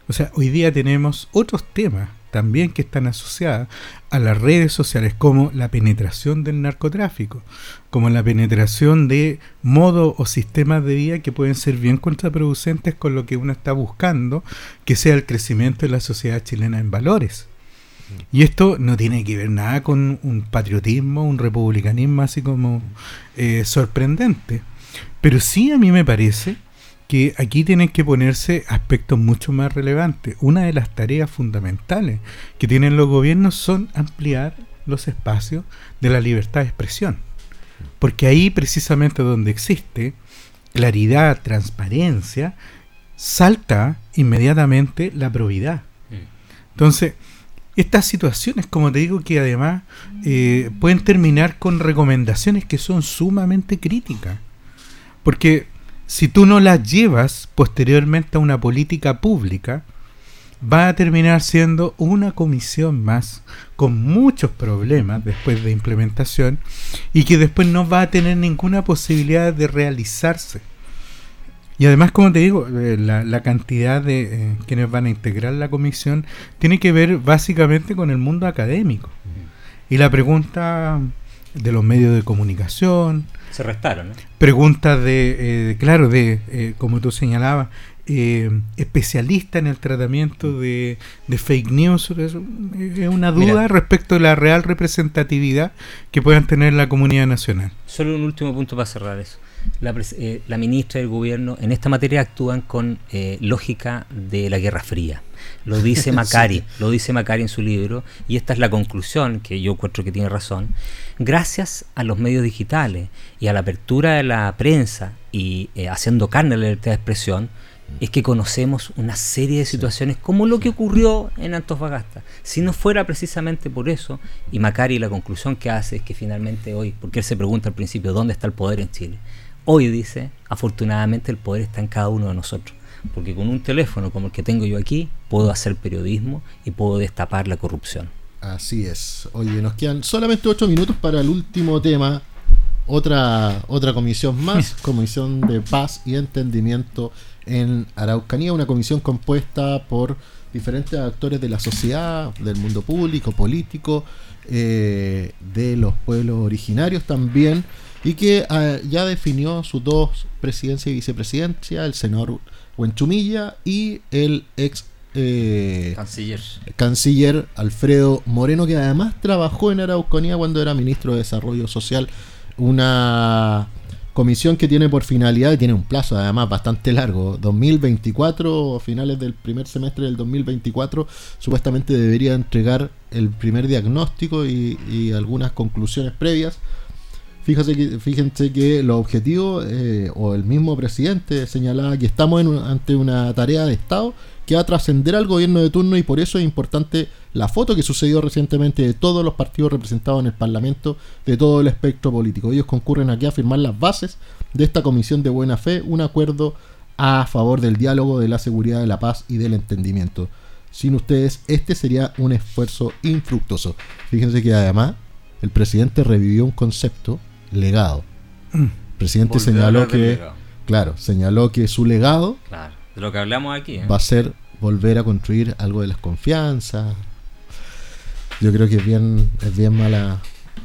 O sea, hoy día tenemos otros temas también que están asociadas a las redes sociales, como la penetración del narcotráfico, como la penetración de modos o sistemas de vida que pueden ser bien contraproducentes con lo que uno está buscando, que sea el crecimiento de la sociedad chilena en valores. Y esto no tiene que ver nada con un patriotismo, un republicanismo así como eh, sorprendente. Pero sí a mí me parece que aquí tienen que ponerse aspectos mucho más relevantes. Una de las tareas fundamentales que tienen los gobiernos son ampliar los espacios de la libertad de expresión. Porque ahí precisamente donde existe claridad, transparencia, salta inmediatamente la probidad. Entonces, estas situaciones, como te digo, que además eh, pueden terminar con recomendaciones que son sumamente críticas. Porque si tú no las llevas posteriormente a una política pública, va a terminar siendo una comisión más con muchos problemas después de implementación y que después no va a tener ninguna posibilidad de realizarse. Y además, como te digo, eh, la, cantidad de eh, quienes van a integrar la comisión tiene que ver básicamente con el mundo académico. Y la pregunta de los medios de comunicación, se restaron. Preguntas de, eh, claro, de, eh, como tú señalabas, eh, especialista en el tratamiento de, fake news. Es una duda respecto a la real representatividad que puedan tener la comunidad nacional. Solo un último punto para cerrar eso. La, la ministra del gobierno en esta materia actúan con lógica de la Guerra Fría. Lo dice Macari, lo dice Macari en su libro, y esta es la conclusión, que yo encuentro que tiene razón. Gracias a los medios digitales y a la apertura de la prensa y eh, haciendo carne la libertad de expresión, es que conocemos una serie de situaciones como lo que ocurrió en Antofagasta. Si no fuera precisamente por eso, y Macari la conclusión que hace es que finalmente hoy, porque él se pregunta al principio dónde está el poder en Chile, hoy dice, afortunadamente el poder está en cada uno de nosotros porque con un teléfono como el que tengo yo aquí puedo hacer periodismo y puedo destapar la corrupción. Así es. Oye, nos quedan solamente ocho minutos para el último tema. Otra, otra comisión más, Comisión de Paz y Entendimiento en Araucanía, una comisión compuesta por diferentes actores de la sociedad, del mundo público, político, eh, de los pueblos originarios también, y que ah, ya definió sus dos presidencia y vicepresidencia, el senador Huenchumilla y el ex eh, canciller. canciller Alfredo Moreno, que además trabajó en Araucanía cuando era ministro de Desarrollo Social, una comisión que tiene por finalidad y tiene un plazo además bastante largo, 2024, finales del primer semestre del 2024, supuestamente debería entregar el primer diagnóstico y algunas conclusiones previas Fíjense que, fíjense que los objetivos, eh, o el mismo presidente señalaba que estamos ante una tarea de Estado que va a trascender al gobierno de turno y por eso es importante la foto que sucedió recientemente de todos los partidos representados en el Parlamento, de todo el espectro político. Ellos concurren aquí a firmar las bases de esta comisión de buena fe, un acuerdo a favor del diálogo, de la seguridad, de la paz y del entendimiento. Sin ustedes, este sería un esfuerzo infructuoso. Fíjense que además el presidente revivió un concepto legado. Mm. El presidente señaló que, claro, señaló que su legado, de lo que hablamos aquí, ¿eh? va a ser volver a construir algo de las confianzas. Yo creo que es bien, es bien mala,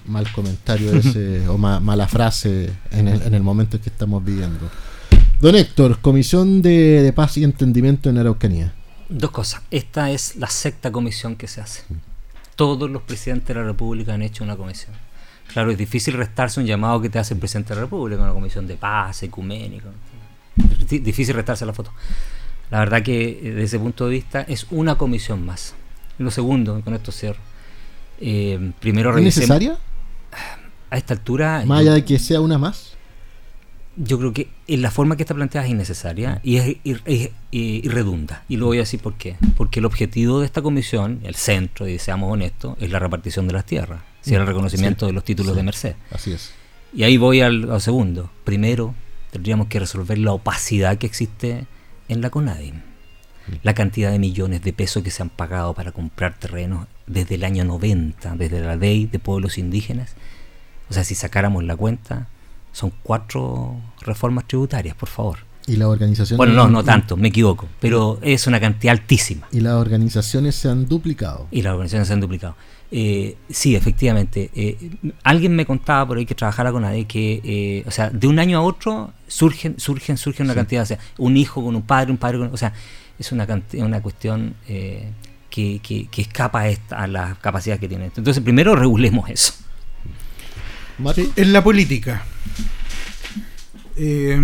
mal comentario ese, o mala frase en el, en el momento en que estamos viviendo. Don Héctor, Comisión de, de Paz y Entendimiento en Araucanía. Dos cosas. Esta es la sexta comisión que se hace. Todos los presidentes de la República han hecho una comisión Claro, es difícil restarse un llamado que te hace el presidente de la República, una comisión de paz, ecuménico. Difícil restarse la foto. La verdad que eh, desde ese punto de vista es una comisión más. Lo segundo, con esto cierro. Eh, primero ¿Es necesaria? A esta altura. Más allá de que sea una más. Yo creo que en la forma que está planteada es innecesaria y es, y, redunda. Y lo voy a decir por qué. Porque el objetivo de esta comisión, el centro, y seamos honestos, es la repartición de las tierras. Si el reconocimiento de los títulos de merced. Así es. Y ahí voy al, segundo. Primero, tendríamos que resolver la opacidad que existe en la CONADIM. La cantidad de millones de pesos que se han pagado para comprar terrenos desde el año 90, desde la ley de pueblos indígenas. O sea, si sacáramos la cuenta, son cuatro reformas tributarias, por favor. ¿Y la organización? Bueno, no, no tanto, me equivoco, pero es una cantidad altísima. ¿Y las organizaciones se han duplicado? Y las organizaciones se han duplicado. Eh, sí, efectivamente. Eh, alguien me contaba por ahí que trabajara con nadie que, eh, o sea, de un año a otro surgen, surgen, surgen una cantidad, o sea, un hijo con un padre, un padre con, o sea, es una una cuestión que, que, escapa a, las capacidades que tiene. Entonces, primero regulemos eso. en la política es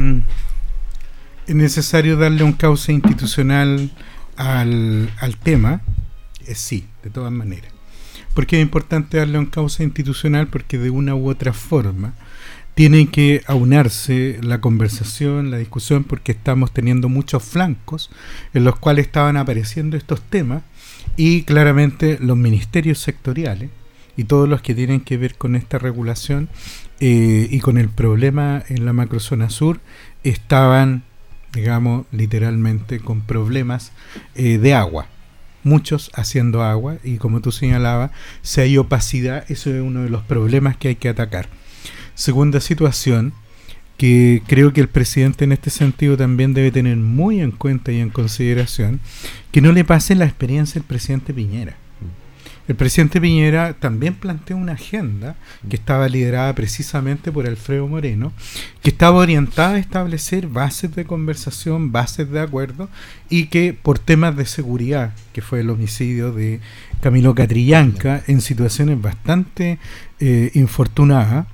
necesario darle un cauce institucional al, al tema, sí, de todas maneras. ¿Por qué es importante darle un causa institucional? Porque de una u otra forma tiene que aunarse la conversación, la discusión, porque estamos teniendo muchos flancos en los cuales estaban apareciendo estos temas y claramente los ministerios sectoriales y todos los que tienen que ver con esta regulación eh, y con el problema en la macrozona sur estaban, digamos, literalmente con problemas eh, de agua muchos haciendo agua y como tú señalabas, si hay opacidad, eso es uno de los problemas que hay que atacar. Segunda situación, que creo que el presidente en este sentido también debe tener muy en cuenta y en consideración, que no le pase la experiencia del presidente Piñera. El presidente Piñera también planteó una agenda que estaba liderada precisamente por Alfredo Moreno, que estaba orientada a establecer bases de conversación, bases de acuerdo, y que por temas de seguridad, que fue el homicidio de Camilo Catrillanca, en situaciones bastante eh, infortunadas,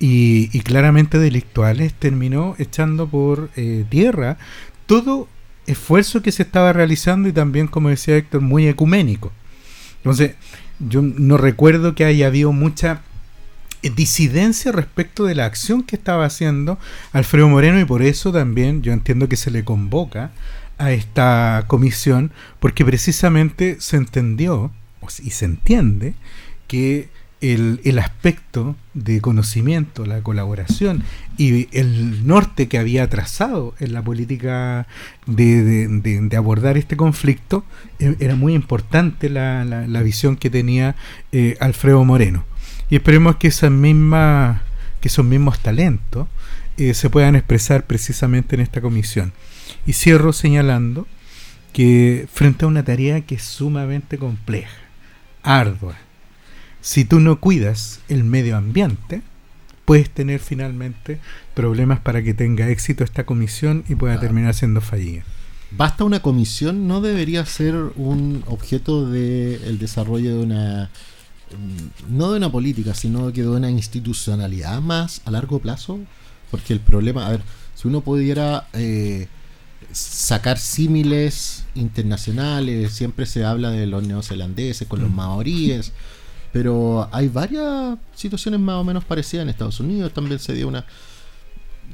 y, claramente delictuales, terminó echando por eh, tierra todo esfuerzo que se estaba realizando y también, como decía Héctor, muy ecuménico. Entonces, yo no recuerdo que haya habido mucha eh, disidencia respecto de la acción que estaba haciendo Alfredo Moreno y por eso también yo entiendo que se le convoca a esta comisión porque precisamente se entendió y se entiende que el, aspecto de conocimiento, la colaboración y el norte que había trazado en la política de, abordar este conflicto, eh, era muy importante la, la, visión que tenía eh, Alfredo Moreno. Y esperemos que esas mismas, que esos mismos talentos eh, se puedan expresar precisamente en esta comisión. Y cierro señalando que frente a una tarea que es sumamente compleja, ardua, si tú no cuidas el medio ambiente, puedes tener finalmente problemas para que tenga éxito esta comisión y pueda terminar siendo fallida. ¿Basta una comisión? ¿No debería ser un objeto del desarrollo de una, mm, no de una política, sino que de una institucionalidad más a largo plazo? Porque el problema, a ver, si uno pudiera eh, sacar símiles internacionales, siempre se habla de los neozelandeses con los mm. maoríes. Pero hay varias situaciones más o menos parecidas en Estados Unidos. También se dio una.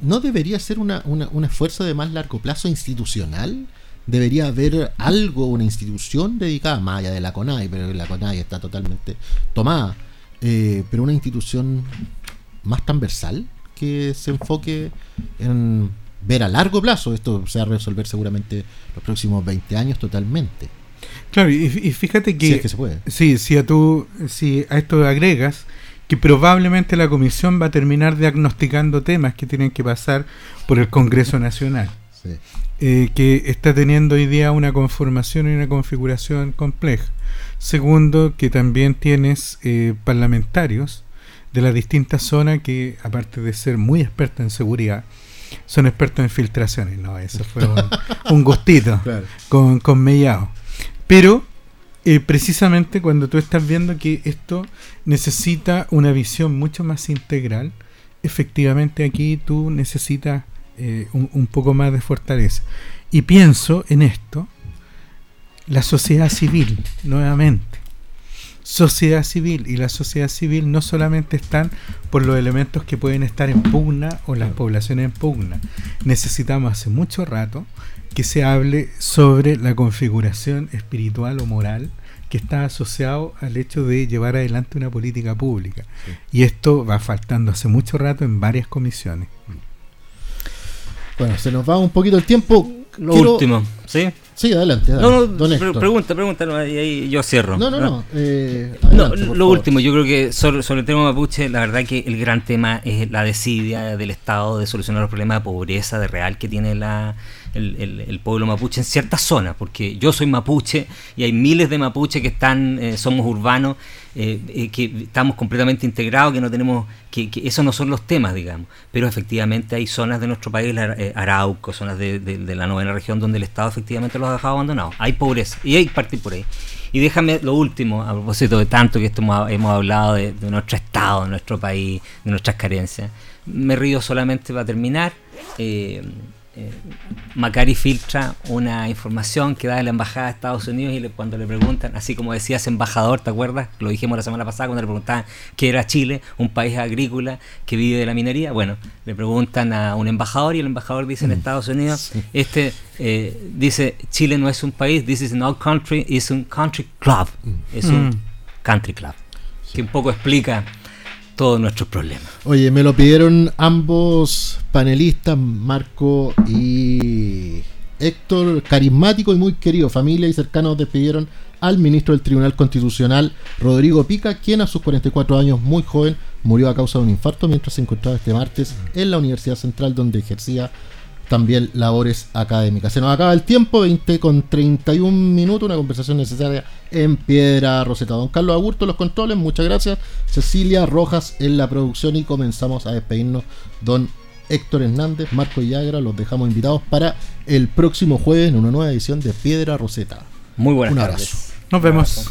¿No debería ser una, un esfuerzo de más largo plazo institucional? Debería haber algo, una institución dedicada, más allá de la CONAI, pero la CONAI está totalmente tomada. Eh, pero una institución más transversal que se enfoque en ver a largo plazo. Esto se va a resolver seguramente los próximos 20 años totalmente. Claro, y, fíjate que, sí, si a tú, si a esto agregas que probablemente la comisión va a terminar diagnosticando temas que tienen que pasar por el Congreso Nacional, eh, que está teniendo hoy día una conformación y una configuración compleja. Segundo, que también tienes eh, parlamentarios de las distintas zonas que, aparte de ser muy expertos en seguridad, son expertos en filtraciones. No, eso fue un, gustito con, con Mellado. Pero eh, precisamente cuando tú estás viendo que esto necesita una visión mucho más integral, efectivamente aquí tú necesitas eh, un, poco más de fortaleza. Y pienso en esto, la sociedad civil, nuevamente. Sociedad civil y la sociedad civil no solamente están por los elementos que pueden estar en pugna o las poblaciones en pugna. Necesitamos hace mucho rato que se hable sobre la configuración espiritual o moral que está asociado al hecho de llevar adelante una política pública. Y esto va faltando hace mucho rato en varias comisiones. Bueno, se nos va un poquito el tiempo. Lo último, ¿sí? Sí, adelante. No, no, pregunta, pregunta, y ahí yo cierro. No, no, no. Eh, lo último, yo creo que sobre, sobre, el tema mapuche, la verdad que el gran tema es la desidia del Estado de solucionar los problemas de pobreza de real que tiene la, el, pueblo mapuche en ciertas zonas, porque yo soy mapuche y hay miles de mapuches que están, eh, somos urbanos, eh, eh, que estamos completamente integrados, que no tenemos, que, que, esos no son los temas, digamos, pero efectivamente hay zonas de nuestro país, Arauco, zonas de, la novena región, donde el Estado efectivamente los ha dejado abandonados. Hay pobreza y hay que partir por ahí. Y déjame lo último, a propósito de tanto que esto hemos, hablado de, nuestro Estado, de nuestro país, de nuestras carencias. Me río solamente para terminar. Eh, Macari filtra una información que da de la embajada de Estados Unidos y cuando le preguntan, así como decías embajador, ¿te acuerdas? Lo dijimos la semana pasada cuando le preguntaban qué era Chile, un país agrícola que vive de la minería. Bueno, le preguntan a un embajador y el embajador dice en mm. Estados Unidos, este eh, dice Chile no es un país, this is not country, is un country club, mm. es un mm. country club, que un poco explica todos nuestros problemas. Oye, me lo pidieron ambos panelistas, Marco y Héctor, carismático y muy querido, familia y cercanos despidieron al ministro del Tribunal Constitucional, Rodrigo Pica, quien a sus 44 años, muy joven, murió a causa de un infarto mientras se encontraba este martes en la Universidad Central donde ejercía también labores académicas. Se nos acaba el tiempo, 20 con 31 minutos, una conversación necesaria en Piedra Roseta. Don Carlos Agurto, los controles, muchas gracias. Cecilia Rojas en la producción y comenzamos a despedirnos. Don Héctor Hernández, Marco Yagra, los dejamos invitados para el próximo jueves en una nueva edición de Piedra Roseta. Muy buenas Un abrazo. Nos vemos.